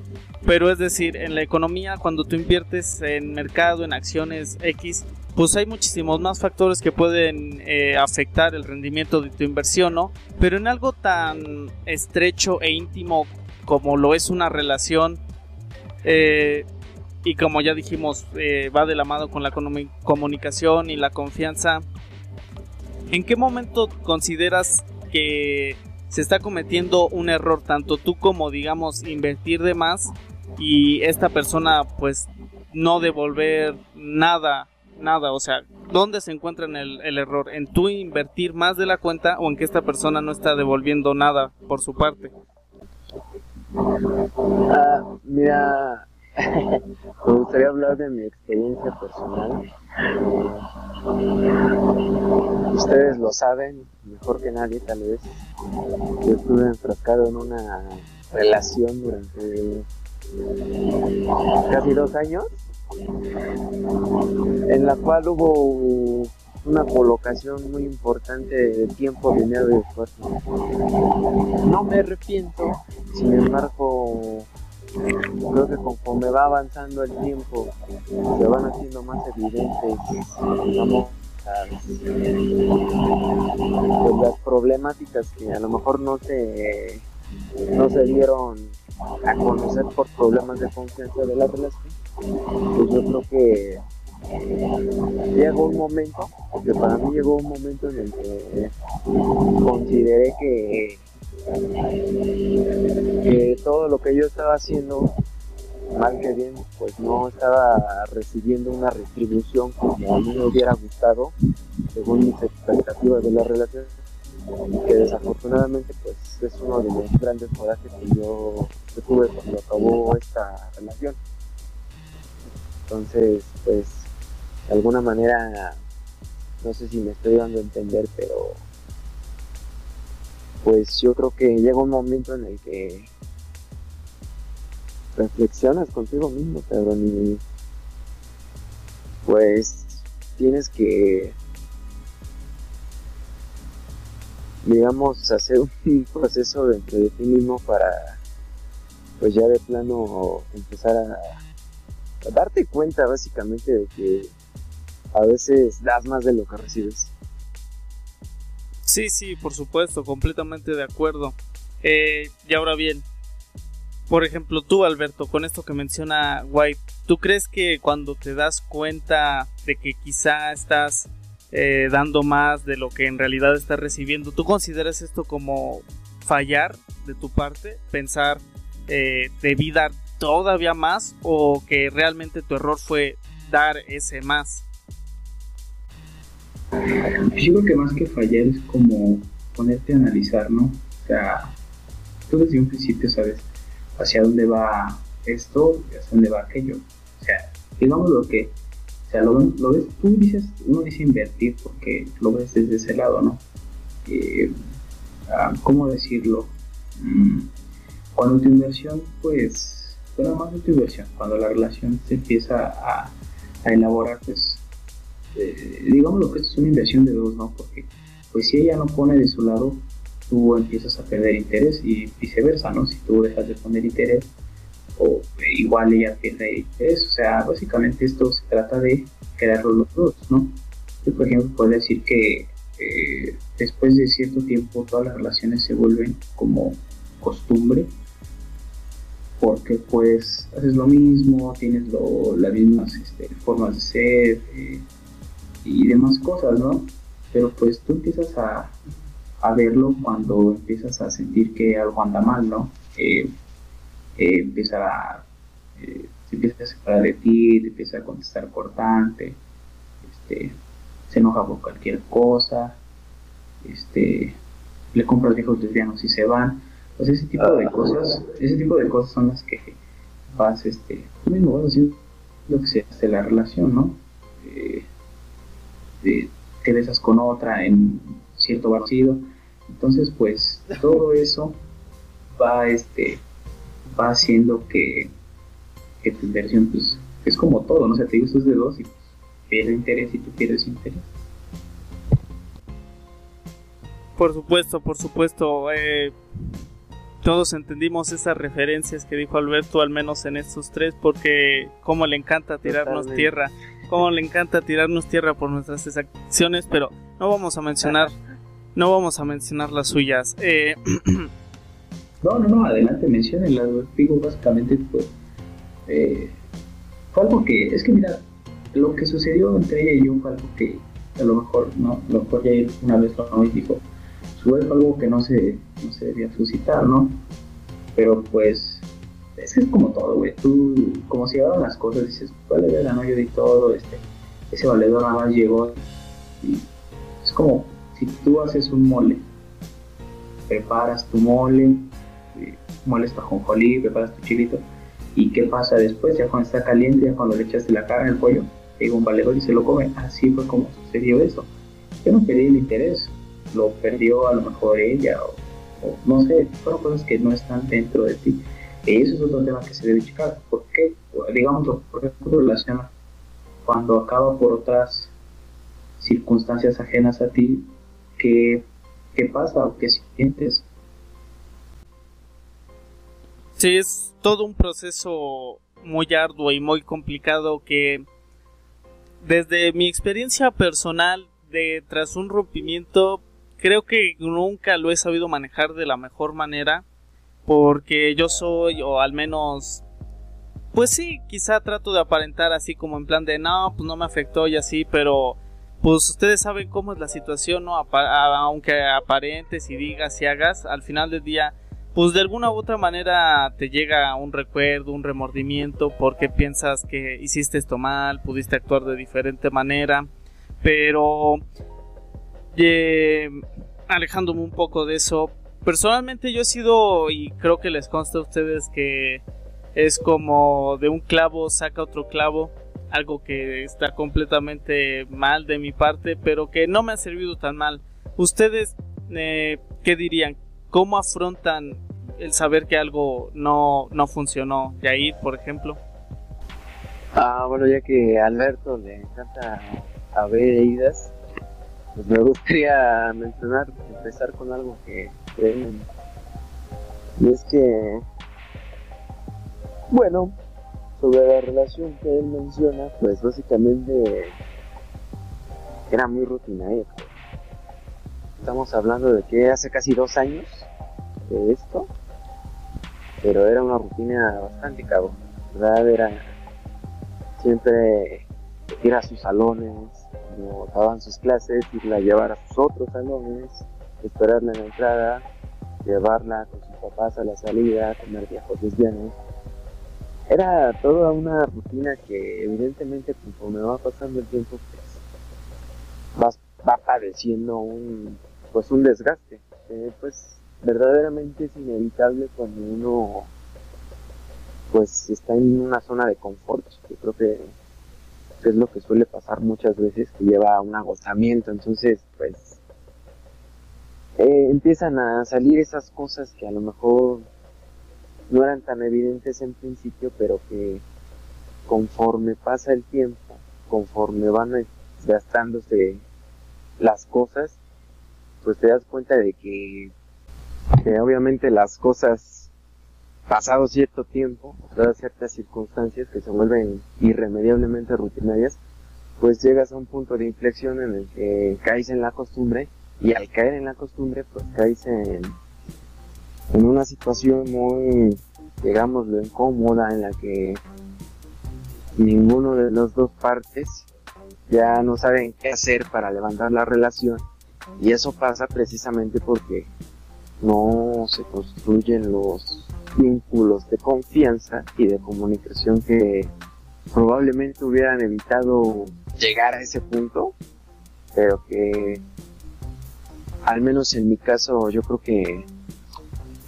S1: pero es decir, en la economía, cuando tú inviertes en mercado, en acciones X, pues hay muchísimos más factores que pueden eh, afectar el rendimiento de tu inversión, ¿no? Pero en algo tan estrecho e íntimo como lo es una relación, eh, y como ya dijimos, eh, va de la mano con la comunicación y la confianza, ¿en qué momento consideras que se está cometiendo un error, tanto tú como digamos invertir de más y esta persona pues no devolver nada, nada, o sea, ¿dónde se encuentra el, el error? ¿En tú invertir más de la cuenta o en que esta persona no está devolviendo nada por su parte?
S4: Ah, mira, me gustaría hablar de mi experiencia personal. ustedes lo saben mejor que nadie, tal vez. Yo estuve enfrascado en una relación durante casi dos años, en la cual hubo una colocación muy importante de tiempo, dinero y esfuerzo. No me arrepiento, sin embargo, creo que conforme va avanzando el tiempo, se van haciendo más evidentes, las problemáticas que a lo mejor no se, no se dieron a conocer por problemas de confianza de la relación, pues yo creo que llegó un momento, porque para mí llegó un momento en el que consideré que, que todo lo que yo estaba haciendo, mal que bien, pues no estaba recibiendo una retribución como a mí me hubiera gustado, según mis expectativas de la relación, que desafortunadamente pues es uno de los grandes corajes que yo tuve cuando acabó esta relación. Entonces, pues, de alguna manera, no sé si me estoy dando a entender, pero pues yo creo que llega un momento en el que reflexionas contigo mismo, pero ni pues tienes que digamos hacer un proceso dentro de ti mismo para pues ya de plano empezar a, darte cuenta básicamente de que a veces das más de lo que recibes.
S1: Sí, sí, por supuesto, completamente de acuerdo. Eh, y ahora bien, por ejemplo, tú, Alberto, con esto que menciona White, ¿tú crees que cuando te das cuenta de que quizá estás eh, dando más de lo que en realidad estás recibiendo, ¿tú consideras esto como fallar de tu parte? Pensar, eh, debí dar todavía más o que realmente tu error fue dar ese más?
S3: Yo creo que más que fallar es como ponerte a analizar, ¿no? O sea, tú desde un principio sabes hacia dónde va esto y hacia dónde va aquello. O sea, digamos lo que, o sea, lo, ves, tú dices, uno dice invertir porque lo ves desde ese lado, ¿no? Eh, ah, ¿Cómo decirlo? Mm, cuando tu inversión, pues, bueno, más de tu inversión, cuando la relación se empieza a, elaborar, pues, eh, digamos lo que es una inversión de dos, ¿no? Porque, pues, si ella no pone de su lado, tú empiezas a perder interés y viceversa, ¿no? Si tú dejas de poner interés, o igual ella pierde interés. O sea, básicamente esto se trata de crearlo los dos, ¿no? Yo, por ejemplo, puedo decir que eh, después de cierto tiempo todas las relaciones se vuelven como costumbre porque pues haces lo mismo, tienes lo, las mismas este, formas de ser eh, y demás cosas, ¿no? Pero pues tú empiezas a, a, verlo cuando empiezas a sentir que algo anda mal, ¿no? Eh, eh empieza a, eh, se empieza a separar de ti, te empieza a contestar cortante, este, se enoja por cualquier cosa, este, le compras viejos lesbianos y se van pues ese tipo de cosas, ese tipo de cosas son las que vas, este, tú mismo vas haciendo lo que se hace la relación, ¿no? Eh, te besas con otra en cierto vacío. Entonces, pues, todo eso va, este, va haciendo que, que tu inversión, pues, es como todo, ¿no? O sea, te gustas de dos y pierde interés y tú pierdes interés.
S1: Por supuesto, por supuesto. Eh, todos entendimos esas referencias que dijo Alberto, al menos en estos tres, porque como le encanta tirarnos tierra, como le encanta tirarnos tierra por nuestras acciones, pero no vamos a mencionar, no vamos a mencionar las suyas. Eh,
S3: no, no, no, adelante, menciónenlas, digo, básicamente pues, eh, fue algo que, es que mira, lo que sucedió entre ella y yo fue algo que a lo mejor, no, a lo mejor ya una vez lo y dijo, fue algo que no se, no se debía suscitar, ¿no? Pero pues, es es como todo, güey. Tú, como si llegaron las cosas, dices, vale, verga, no, yo di todo, este, ese valedor nada más llegó. Y es como si tú haces un mole, preparas tu mole, moles jonjolí, preparas tu chilito, y qué pasa después, ya cuando está caliente, ya cuando le echaste la carne, el pollo, llega un valedor y se lo come. Así fue como sucedió eso. Yo no perdí el interés, lo perdió a lo mejor ella o, no sé, fueron cosas que no están dentro de ti. Eso es otro tema que se debe checar. ¿Por qué? Digamos, por ejemplo, relación cuando acaba por otras circunstancias ajenas a ti, ¿qué, qué pasa o qué sientes?
S1: Sí, es todo un proceso muy arduo y muy complicado que desde mi experiencia personal de tras un rompimiento creo que nunca lo he sabido manejar de la mejor manera porque yo soy o al menos pues sí, quizá trato de aparentar así como en plan de no, pues no me afectó y así, pero pues ustedes saben cómo es la situación, ¿no? aunque aparentes y digas y hagas, al final del día, pues de alguna u otra manera te llega un recuerdo, un remordimiento, porque piensas que hiciste esto mal, pudiste actuar de diferente manera, pero alejándome un poco de eso, personalmente yo he sido, y creo que les consta a ustedes que es como de un clavo saca otro clavo, algo que está completamente mal de mi parte, pero que no me ha servido tan mal. ¿Ustedes eh, qué dirían? ¿Cómo afrontan el saber que algo no, no funcionó? Yair, por ejemplo.
S4: Ah, bueno, ya que a Alberto le encanta haber heridas, pues me gustaría mencionar, empezar con algo que Y es que, bueno, sobre la relación que él menciona, pues básicamente era muy rutinaria. Estamos hablando de que hace casi dos años de esto, pero era una rutina bastante cabrón, ¿verdad? Era siempre ir a sus salones, cuando acababan sus clases, irla a llevar a sus otros salones, esperarla en la entrada, llevarla con sus papás a la salida, comer viejos lesbianos. Era toda una rutina que evidentemente conforme va pasando el tiempo pues va, padeciendo un pues un desgaste pues verdaderamente es inevitable cuando uno pues está en una zona de confort yo creo que es lo que suele pasar muchas veces, que lleva a un agotamiento, entonces pues eh, empiezan a salir esas cosas que a lo mejor no eran tan evidentes en principio, pero que conforme pasa el tiempo, conforme van gastándose las cosas, pues te das cuenta de que, que obviamente las cosas pasado cierto tiempo, dadas ciertas circunstancias que se vuelven irremediablemente rutinarias, pues llegas a un punto de inflexión en el que caes en la costumbre y al caer en la costumbre pues caes en, una situación muy, digámoslo, incómoda en la que ninguno de las dos partes ya no saben qué hacer para levantar la relación. Y eso pasa precisamente porque no se construyen los vínculos de confianza y de comunicación que probablemente hubieran evitado llegar a ese punto, pero que al menos en mi caso yo creo que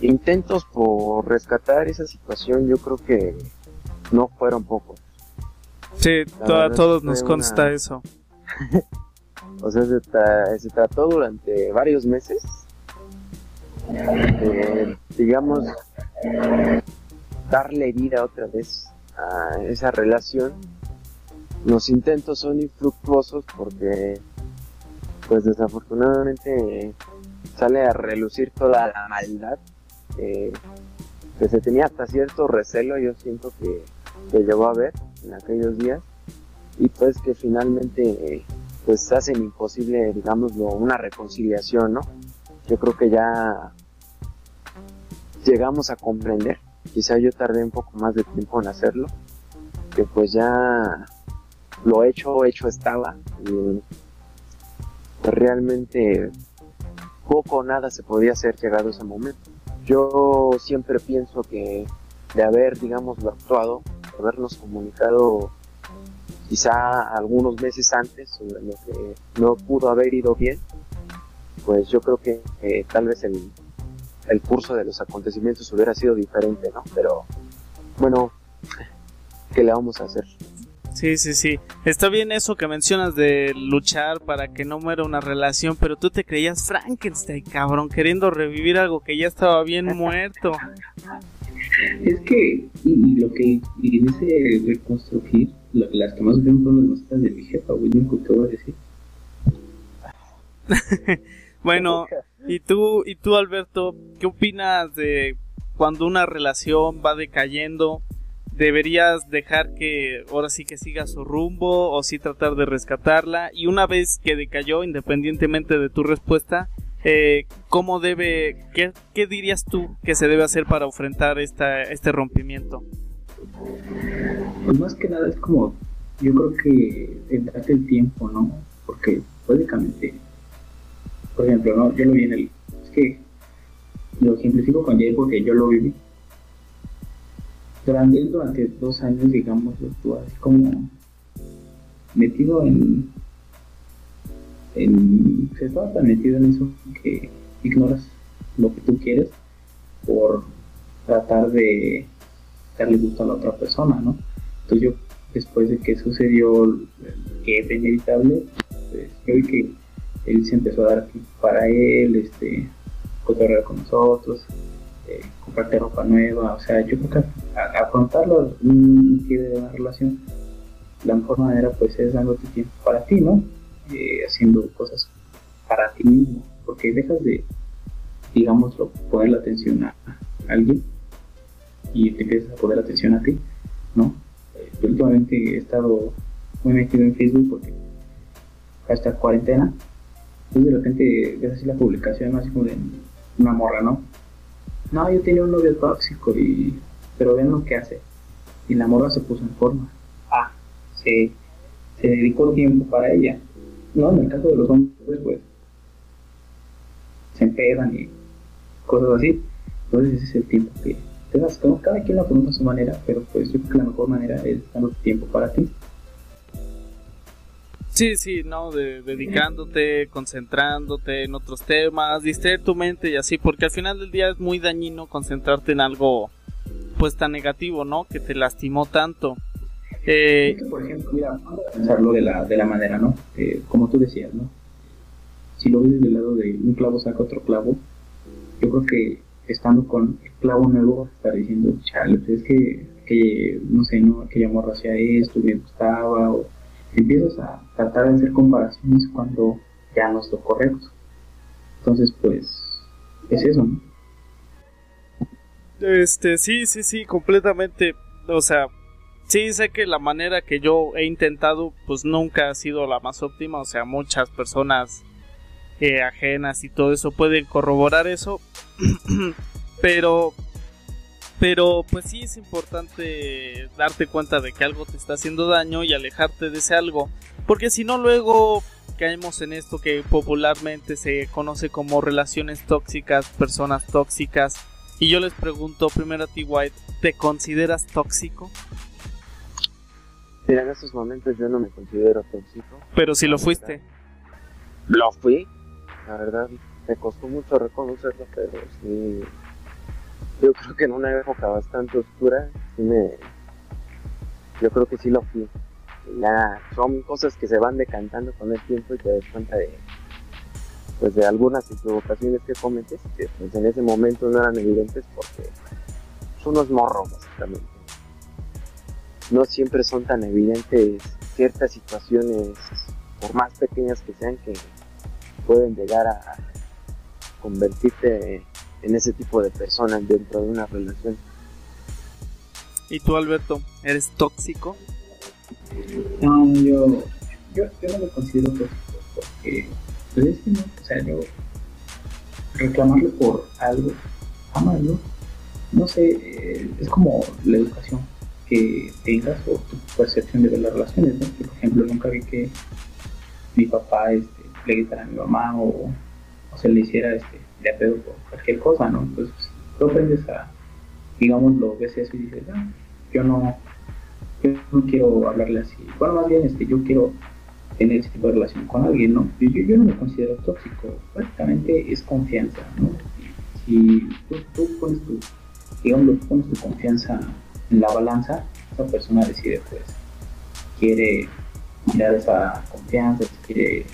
S4: intentos por rescatar esa situación yo creo que no fueron pocos.
S1: Sí, a todos nos consta eso.
S4: o sea, se, trató durante varios meses. digamos, darle vida otra vez a esa relación. Los intentos son infructuosos porque, pues desafortunadamente, sale a relucir toda la maldad que se tenía hasta cierto recelo, yo siento que, que llegó a ver en aquellos días. Y pues que finalmente pues hacen imposible digámoslo una reconciliación no yo creo que ya llegamos a comprender quizá yo tardé un poco más de tiempo en hacerlo que pues ya lo hecho hecho estaba y realmente poco o nada se podía hacer llegado ese momento yo siempre pienso que de haber digamos actuado habernos comunicado quizá algunos meses antes lo que no pudo haber ido bien, pues yo creo que eh, tal vez el, el curso de los acontecimientos hubiera sido diferente, ¿no? Pero bueno, ¿qué le vamos a hacer?
S1: Sí, sí, sí. Está bien eso que mencionas de luchar para que no muera una relación, pero tú te creías Frankenstein, cabrón, queriendo revivir algo que ya estaba bien muerto.
S3: Es que, y, lo que, y en ese reconstruir, las que más ven son las notas de mi jefa, lo que voy a decir.
S1: bueno, y tú, y tú, Alberto, ¿qué opinas de cuando una relación va decayendo? ¿Deberías dejar que ahora sí que siga su rumbo o sí tratar de rescatarla? Y una vez que decayó, independientemente de tu respuesta, eh, ¿cómo debe, qué, qué, dirías tú que se debe hacer para enfrentar esta, este rompimiento?
S3: Pues más que nada es como, yo creo que entrate el tiempo, ¿no? Porque básicamente, por ejemplo, ¿no? yo lo vi en el, es que lo ejemplifico con Jay porque yo lo viví. Durante, durante dos años, digamos, estuve así como metido en se estaba tan metido en eso que ignoras lo que tú quieres por tratar de darle gusto a la otra persona, ¿no? Entonces yo, después de que sucedió que era inevitable, pues, yo vi que él se empezó a dar para él, este, cotorrear con nosotros, eh, comprarte ropa nueva, o sea, yo creo que afrontarlo un de una relación, la mejor manera pues es dándote tiempo para ti, ¿no? Eh, haciendo cosas para ti mismo, porque dejas de, digámoslo, poner la atención a, alguien y te empiezas a poner la atención a ti, ¿no? Eh, yo últimamente he estado muy metido en Facebook porque hasta cuarentena, y de repente ves así la publicación así como de una morra, ¿no? No, yo tenía un novio tóxico y pero ven lo que hace. Y la morra se puso en forma. Ah, se, se dedicó tiempo para ella no, en el caso de los hombres, pues se empedan y cosas así. Entonces ese es el tiempo que te das. Cada quien lo afronta a su manera, pero pues yo creo que la mejor manera es dando tiempo para ti.
S1: Sí, sí, no, de, dedicándote, concentrándote en otros temas, distraer tu mente y así, porque al final del día es muy dañino concentrarte en algo pues tan negativo, ¿no? Que te lastimó tanto.
S3: Eh, por ejemplo, mira, vamos a pensarlo de la, de la manera, ¿no? Eh, como tú decías, ¿no? Si lo ves del lado de un clavo saca otro clavo, yo creo que estando con el clavo nuevo vas a estar diciendo, chale, pues es que, que no sé, ¿no? Aquella morra hacía esto, me gustaba, o empiezas a tratar de hacer comparaciones cuando ya no es lo correcto. Entonces, pues, es eso, ¿no?
S1: Este, sí, sí, sí, completamente. O sea, sí sé que la manera que yo he intentado, pues nunca ha sido la más óptima. O sea, muchas personas eh, ajenas y todo eso pueden corroborar eso. pero, pero, pues sí es importante darte cuenta de que algo te está haciendo daño y alejarte de ese algo. Porque si no, luego caemos en esto que popularmente se conoce como relaciones tóxicas, personas tóxicas. Y yo les pregunto primero a ti, White, ¿te consideras tóxico?
S4: Mira, en estos momentos yo no me considero tóxico.
S1: Pero si lo fuiste.
S4: Lo fui. La verdad, me costó mucho reconocerlo, pero sí. Yo creo que en una época bastante oscura, sí me. Yo creo que sí lo fui son cosas que se van decantando con el tiempo y te das cuenta de pues de algunas equivocaciones que cometes que pues en ese momento no eran evidentes porque son unos morros básicamente no siempre son tan evidentes ciertas situaciones por más pequeñas que sean que pueden llegar a convertirte en ese tipo de persona dentro de una relación
S1: ¿Y tú Alberto, eres tóxico?
S3: No, yo, yo, yo no me considero tóxico porque, pues es que no, o sea, yo reclamarle por algo, amarlo, no sé, eh, es como la educación que tengas o tu percepción de ver las relaciones, ¿no? por ejemplo, nunca vi que mi papá este, le gritara a mi mamá o, o se le hiciera este, de pedo por cualquier cosa, ¿no? Entonces, tú aprendes a, digamos, lo ves eso y dices, ah, yo no, yo no quiero hablarle así. Bueno, más bien este, yo quiero tener ese tipo de relación con alguien, ¿no? Yo, no me considero tóxico, prácticamente es confianza, ¿no? Si tú, pones tu, digamos, pones tu confianza en la balanza, esa persona decide, pues, quiere mirar esa confianza, quiere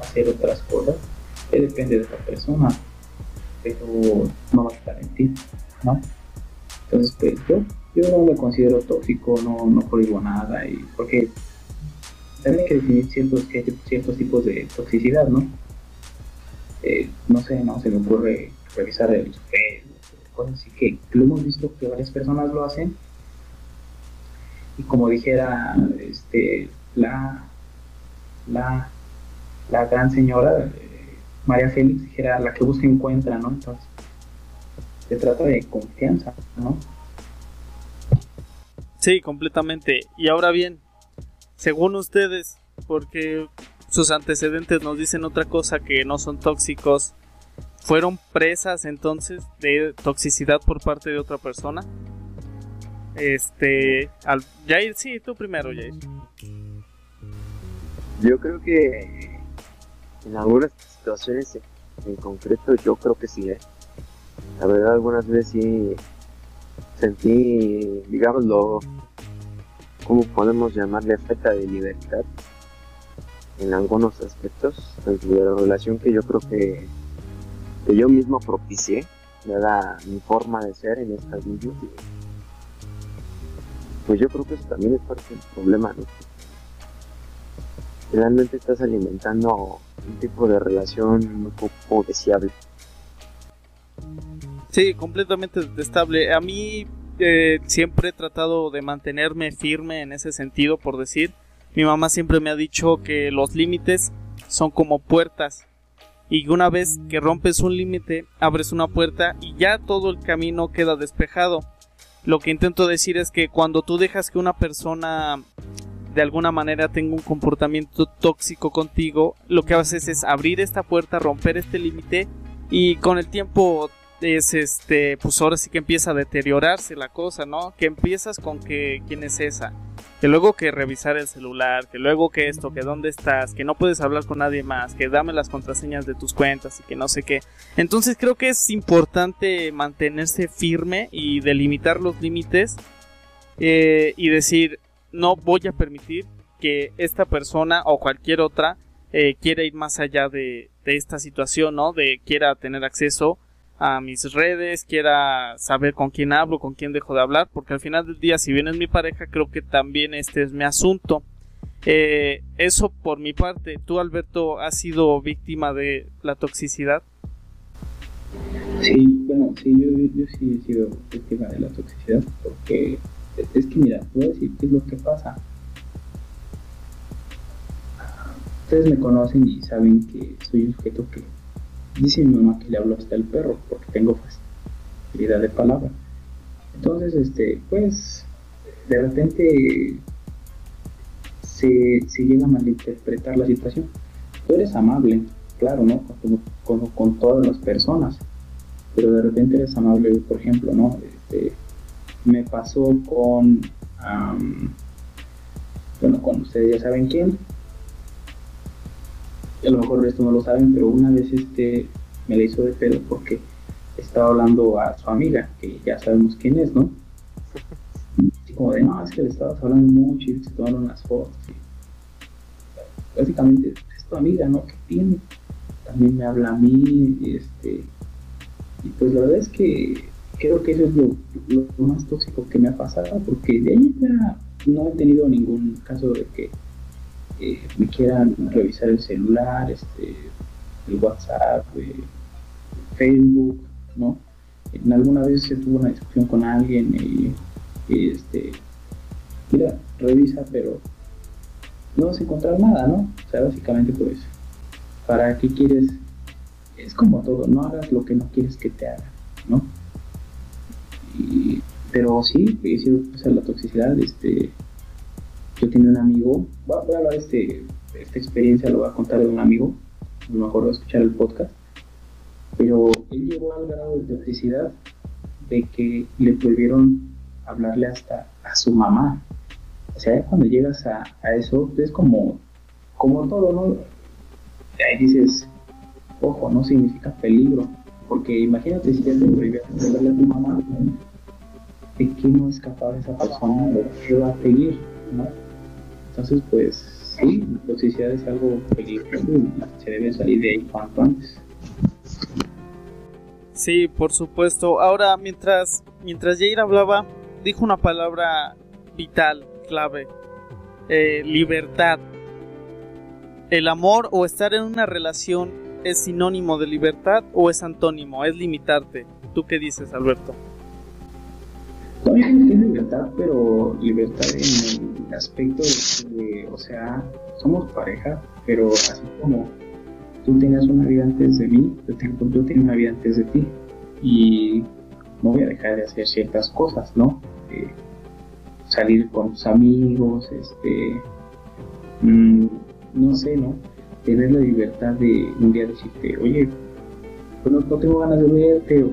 S3: hacer otras cosas, que depende de esa persona, pero no va a ti, ¿no? Entonces, pues yo yo no me considero tóxico, no, no prohíbo nada, y porque también hay que definir ciertos, ciertos tipos de toxicidad, ¿no? Eh, no sé, no se me ocurre revisar el Facebook, cosas así que lo hemos visto que varias personas lo hacen. Y como dijera este, la, la, la gran señora María Félix, dijera la que busca encuentra, ¿no? Entonces, se trata de confianza, ¿no?
S1: Sí, completamente. Y ahora bien, según ustedes, porque sus antecedentes nos dicen otra cosa que no son tóxicos, ¿fueron presas entonces de toxicidad por parte de otra persona? Este, al, Jair, sí, tú primero, Jair.
S4: Yo creo que en algunas situaciones en concreto, yo creo que sí, ¿eh? La verdad, algunas veces sí sentí, digámoslo, ¿cómo podemos llamarle falta de libertad en algunos aspectos de la relación que yo creo que, yo mismo propicié, dada mi forma de ser en estas vídeos. Pues yo creo que eso también es parte del problema, ¿no? Realmente estás alimentando un tipo de relación un poco deseable.
S1: Sí, completamente detestable. A mí eh, siempre he tratado de mantenerme firme en ese sentido, por decir. Mi mamá siempre me ha dicho que los límites son como puertas. Y una vez que rompes un límite, abres una puerta y ya todo el camino queda despejado. Lo que intento decir es que cuando tú dejas que una persona de alguna manera tenga un comportamiento tóxico contigo, lo que haces es abrir esta puerta, romper este límite y con el tiempo es este, pues ahora sí que empieza a deteriorarse la cosa, ¿no? Que empiezas con que quién es esa, que luego que revisar el celular, que luego que esto, que dónde estás, que no puedes hablar con nadie más, que dame las contraseñas de tus cuentas y que no sé qué. Entonces creo que es importante mantenerse firme y delimitar los límites eh, y decir no voy a permitir que esta persona o cualquier otra eh, quiera ir más allá de, esta situación, ¿no? De quiera tener acceso a mis redes, quiera saber con quién hablo, con quién dejo de hablar, porque al final del día, si bien es mi pareja, creo que también este es mi asunto. Eh, eso por mi parte. ¿Tú, Alberto, has sido víctima de la toxicidad?
S3: Sí, bueno, sí, yo, yo sí he sido víctima de la toxicidad porque es que mira, te voy a decir qué es lo que pasa. Ustedes me conocen y saben que soy un sujeto que dice mi mamá que le hablo hasta el perro porque tengo facilidad de palabra. Entonces, este, pues, de repente se, se llega a malinterpretar la situación. Tú eres amable, claro, ¿no? Con, con, todas las personas, pero de repente eres amable, por ejemplo, ¿no? Este, me pasó con, bueno, con ustedes ya saben quién, a lo mejor esto no lo saben, pero una vez este me le hizo de pedo porque estaba hablando a su amiga, que ya sabemos quién es, ¿no? Así como de, no, es que le estabas hablando mucho y se tomaron unas fotos. básicamente es tu amiga, ¿no? ¿Qué tiene? También me habla a mí, y este, y pues la verdad es que creo que eso es lo, más tóxico que me ha pasado, porque de ahí ya no he tenido ningún caso de que eh, me quieran revisar el celular, este, el WhatsApp, eh, Facebook, ¿no? En alguna vez se tuvo una discusión con alguien y, este, mira, revisa, pero no vas a encontrar nada, ¿no? O sea, básicamente pues, ¿para qué quieres? Es como todo, no hagas lo que no quieres que te hagan, ¿no? Pero sí, he sido pues, la toxicidad, este, yo tenía un amigo, voy a, hablar de este, esta experiencia, lo voy a contar de un amigo, a lo mejor voy a escuchar el podcast, pero él llegó al grado de toxicidad de que le prohibieron hablarle hasta a su mamá. O sea, cuando llegas a, eso, es como, como todo, ¿no? Ahí dices, ojo, no significa peligro, porque imagínate si ya te prohibieron hablarle a tu mamá, ¿de qué no es capaz esa persona? ¿De qué va a seguir? ¿no? Entonces, pues sí, la toxicidad es algo peligroso y se debe salir de ahí cuanto antes.
S1: Sí, por supuesto. Ahora, mientras, mientras Jair hablaba, dijo una palabra vital, clave. Eh, libertad. El amor o estar en una relación es sinónimo de libertad o es antónimo, es limitarte. ¿Tú qué dices, Alberto?
S3: Todavía es libertad, pero libertad en el aspecto de, o sea, somos pareja, pero así como tú tenías una vida antes de mí, yo tengo, yo tengo una vida antes de ti y no voy a dejar de hacer ciertas cosas, ¿no? Eh, salir con tus amigos, este, mm, no sé, ¿no? Tener la libertad de un día decirte, oye, pues no, no tengo ganas de verte o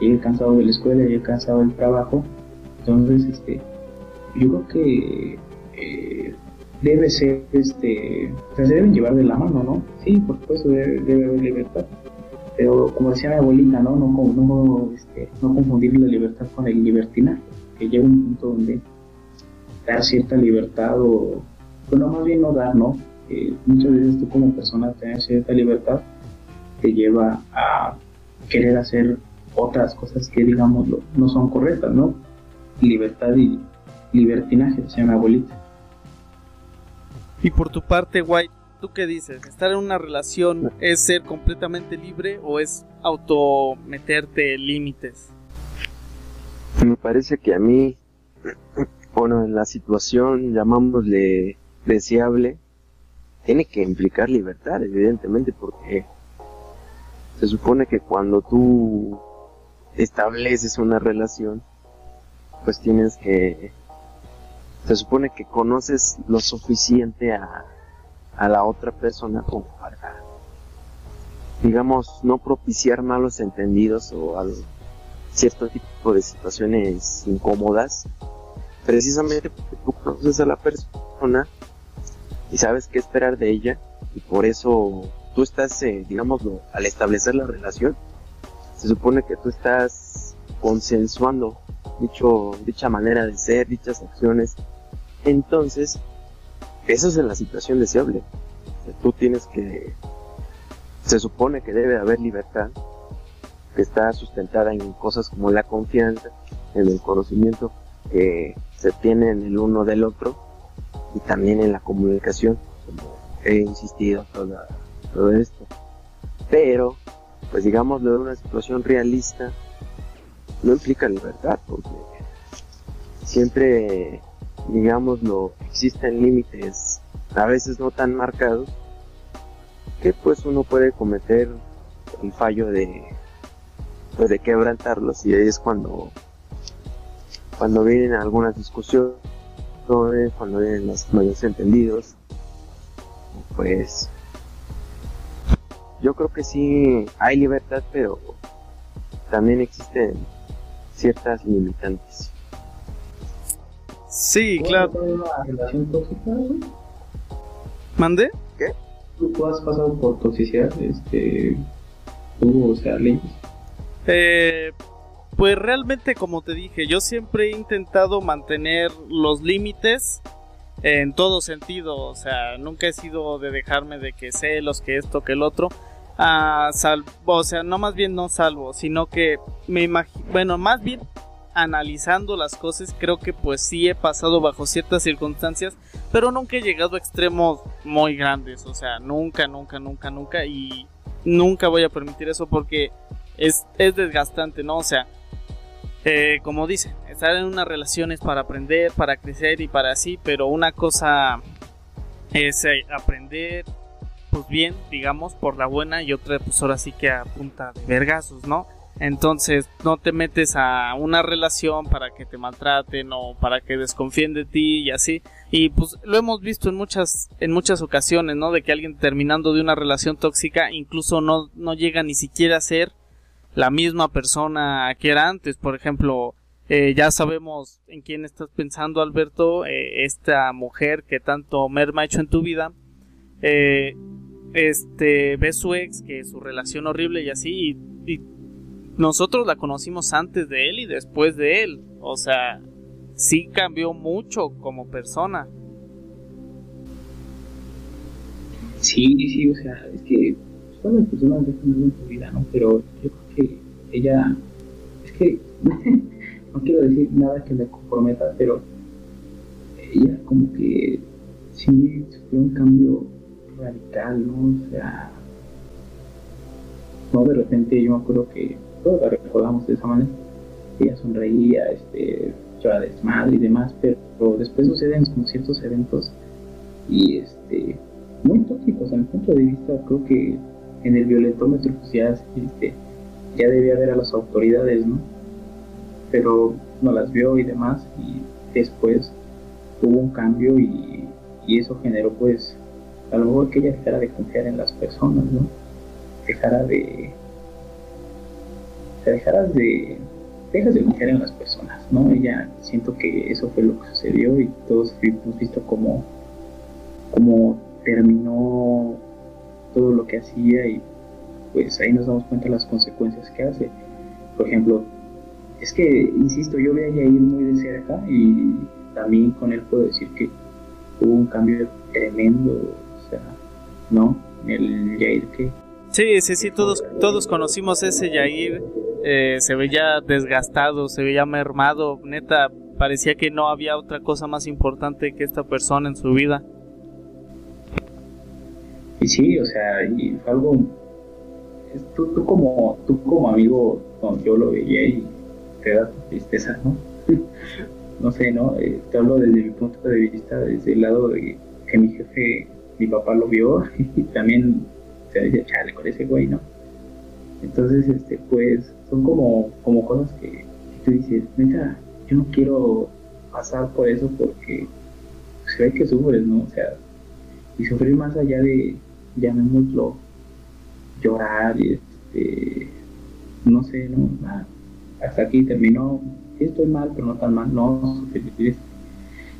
S3: llegué cansado de la escuela, llegué cansado del trabajo. Entonces, este, yo creo que eh, debe ser, este, se deben llevar de la mano, ¿no? Sí, por supuesto, debe, haber libertad. Pero como decía mi abuelita, ¿no? No, no, este, no confundir la libertad con el libertinaje, que llega un punto donde dar cierta libertad o, bueno, más bien no dar, ¿no? muchas veces tú como persona tener cierta libertad te lleva a querer hacer otras cosas que, digamos, no son correctas, ¿no? Libertad y libertinaje, decía mi abuelita.
S1: Y por tu parte, White, ¿tú qué dices? ¿Estar en una relación es ser completamente libre o es autometerte límites?
S4: Me parece que a mí, bueno, en la situación, llamámosle deseable, tiene que implicar libertad, evidentemente, porque se supone que cuando tú estableces una relación, pues tienes que, se supone que conoces lo suficiente a, a la otra persona como para, digamos, no propiciar malos entendidos o algo, cierto tipo de situaciones incómodas, precisamente porque tú conoces a la persona y sabes qué esperar de ella y por eso tú estás, eh, digámoslo, al establecer la relación, se supone que tú estás consensuando dicho, dicha manera de ser, dichas acciones. Entonces, eso es en la situación deseable. Tú tienes que, se supone que debe haber libertad, que está sustentada en cosas como la confianza, en el conocimiento que se tiene en el uno del otro y también en la comunicación, como he insistido todo esto. Pero pues digámoslo de una situación realista, no implica libertad, porque siempre, digámoslo, existen límites, a veces no tan marcados, que pues uno puede cometer el fallo de, pues de quebrantarlos. Y ahí es cuando, cuando vienen algunas discusiones, cuando vienen los mayores entendidos, pues yo creo que sí hay libertad, pero también existen ciertas limitantes.
S1: Sí, claro.
S3: ¿Una relación tóxica, güey?
S1: ¿Mande?
S3: ¿Tú, tú has pasado por toxicidad, este, tú, o sea, leyes.
S1: Eh, pues realmente, como te dije, yo siempre he intentado mantener los límites en todo sentido. O sea, nunca he sido de dejarme de que celos, que esto, que el otro. Ah, salvo, o sea, no más bien no salvo, sino que me imagino, bueno, más bien analizando las cosas, creo que pues sí he pasado bajo ciertas circunstancias, pero nunca he llegado a extremos muy grandes, o sea, nunca, nunca, nunca, nunca, y nunca voy a permitir eso porque es, es desgastante, ¿no? O sea, eh, como dicen, estar en una relación es para aprender, para crecer y para así, pero una cosa es eh, aprender, pues bien, digamos, por la buena, y otra, pues ahora sí que a punta de vergazos, ¿no? Entonces no te metes a una relación para que te maltraten o para que desconfíen de ti y así. Y pues lo hemos visto en muchas, en muchas ocasiones, ¿no? De que alguien terminando de una relación tóxica incluso no, no llega ni siquiera a ser la misma persona que era antes. Por ejemplo, eh, ya sabemos en quién estás pensando, Alberto, eh, esta mujer que tanto merma ha hecho en tu vida. Eh, este ve su ex, que su relación horrible y así, y, nosotros la conocimos antes de él y después de él. O sea, sí cambió mucho como persona.
S3: Sí, sí, o sea, es que todas las personas dejan algo en tu vida, ¿no? Pero yo creo que ella, es que no quiero decir nada que me comprometa, pero ella como que sí sufrió un cambio radical, ¿no? O sea, no de repente yo me acuerdo que todos la recordamos de esa manera, ella sonreía, este, echaba desmadre y demás, pero después suceden como ciertos eventos y este muy tóxicos a mi punto de vista creo que en el violentómetro pues ya, este, ya debía ver a las autoridades no pero no las vio y demás y después hubo un cambio y, y eso generó pues a lo mejor que ella dejara de confiar en las personas no dejara de dejaras de dejas de confiar en las personas, ¿no? Ella siento que eso fue lo que sucedió y todos hemos visto cómo, cómo terminó todo lo que hacía y pues ahí nos damos cuenta de las consecuencias que hace. Por ejemplo, es que, insisto, yo veía a Yair muy de cerca y también con él puedo decir que hubo un cambio tremendo, o sea, ¿no? El Yair que...
S1: Sí, sí, sí, todos, todos conocimos ese Yair eh, se veía desgastado, se veía mermado, neta, parecía que no había otra cosa más importante que esta persona en su vida.
S3: Y sí, o sea, y fue algo, tú, tú, como, tú como amigo, yo lo veía y te da tristeza, ¿no? no sé, ¿no? Eh, te hablo desde mi punto de vista, desde el lado de que mi jefe, mi papá lo vio y también se decía, chale, con ese güey, ¿no? Entonces, este, pues, son como, como cosas que tú dices, neta, yo no quiero pasar por eso porque se ve que sufres, ¿no? O sea, y sufrir más allá de, llamémoslo, llorar, y este, no sé, ¿no? Ah, hasta aquí terminó, estoy mal, pero no tan mal, no, sufrir,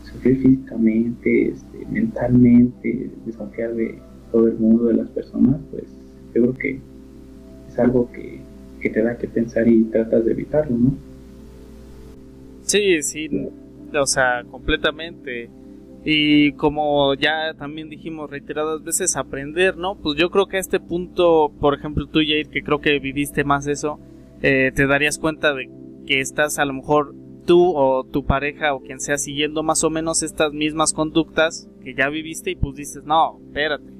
S3: sufrir físicamente, este, mentalmente, desconfiar de todo el mundo, de las personas, pues yo creo que es algo que, que te da que pensar y tratas de evitarlo, ¿no?
S1: Sí, sí, o sea, completamente. Y como ya también dijimos reiteradas veces, aprender, ¿no? Pues yo creo que a este punto, por ejemplo, tú, Jair, que creo que viviste más eso, eh, te darías cuenta de que estás a lo mejor tú o tu pareja o quien sea siguiendo más o menos estas mismas conductas que ya viviste y pues dices, no, espérate,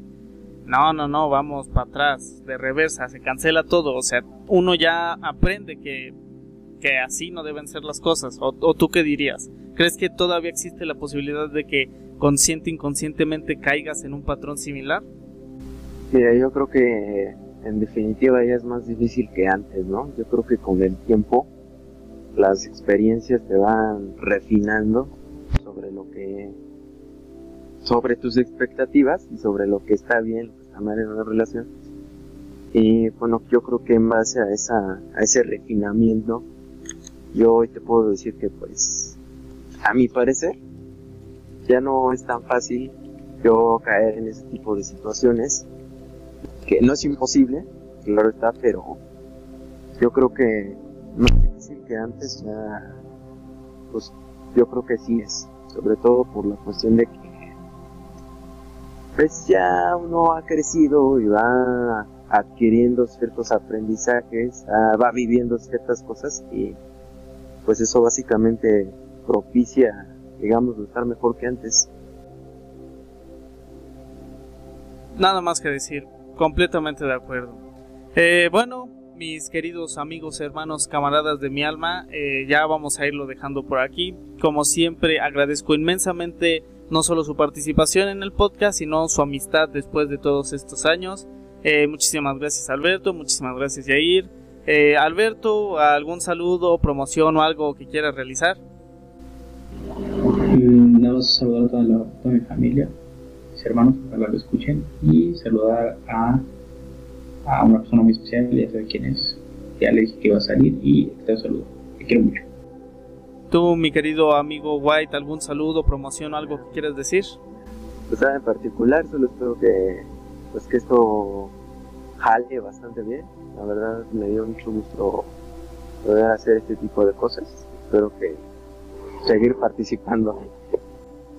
S1: no, no, no, vamos para atrás, de reversa, se cancela todo. O sea, uno ya aprende que, que así no deben ser las cosas. O, o tú qué dirías? ¿Crees que todavía existe la posibilidad de que consciente inconscientemente caigas en un patrón similar?
S4: Mira, yo creo que en definitiva ya es más difícil que antes, ¿no? Yo creo que con el tiempo las experiencias te van refinando sobre lo que sobre tus expectativas y sobre lo que está bien, está mal en una relación. Y bueno, yo creo que en base a esa a ese refinamiento yo hoy te puedo decir que pues a mi parecer ya no es tan fácil yo caer en ese tipo de situaciones que no es imposible, claro está, pero yo creo que más difícil que antes ya, pues yo creo que sí es, sobre todo por la cuestión de que pues ya uno ha crecido y va adquiriendo ciertos aprendizajes, ah, va viviendo ciertas cosas y pues eso básicamente propicia, digamos, estar mejor que antes.
S1: Nada más que decir, completamente de acuerdo. Eh, bueno, mis queridos amigos, hermanos, camaradas de mi alma, eh, ya vamos a irlo dejando por aquí. Como siempre, agradezco inmensamente no solo su participación en el podcast, sino su amistad después de todos estos años. Eh, muchísimas gracias Alberto, muchísimas gracias Yair. Eh, Alberto, ¿algún saludo, promoción o algo que quieras realizar?
S3: Nada saludar a toda, la, toda mi familia, mis hermanos, para que lo escuchen, y saludar a, a una persona muy especial, ya sabe quién es. Ya le dije que iba a salir y te saludo. Te quiero mucho.
S1: Tú, mi querido amigo White, ¿algún saludo, promoción o algo que quieras decir?
S4: Pues en particular, solo espero que, pues que esto jale bastante bien. La verdad me dio mucho gusto poder hacer este tipo de cosas. Espero que seguir participando.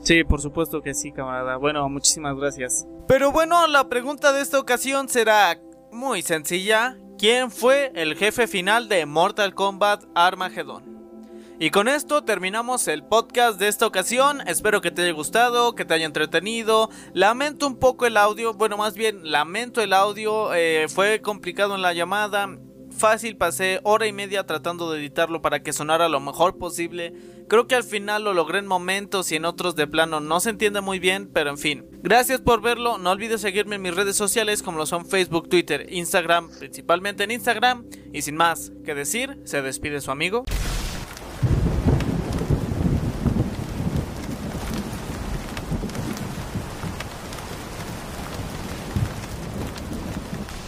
S1: Sí, por supuesto que sí, camarada. Bueno, muchísimas gracias. Pero bueno, la pregunta de esta ocasión será muy sencilla. ¿Quién fue el jefe final de Mortal Kombat Armageddon? Y con esto terminamos el podcast de esta ocasión. Espero que te haya gustado, que te haya entretenido. Lamento un poco el audio, bueno, más bien lamento el audio. Eh, fue complicado en la llamada. Fácil, pasé hora y media tratando de editarlo para que sonara lo mejor posible. Creo que al final lo logré en momentos y en otros de plano no se entiende muy bien, pero en fin. Gracias por verlo, no olvides seguirme en mis redes sociales como lo son Facebook, Twitter, Instagram, principalmente en Instagram. Y sin más que decir, se despide su amigo.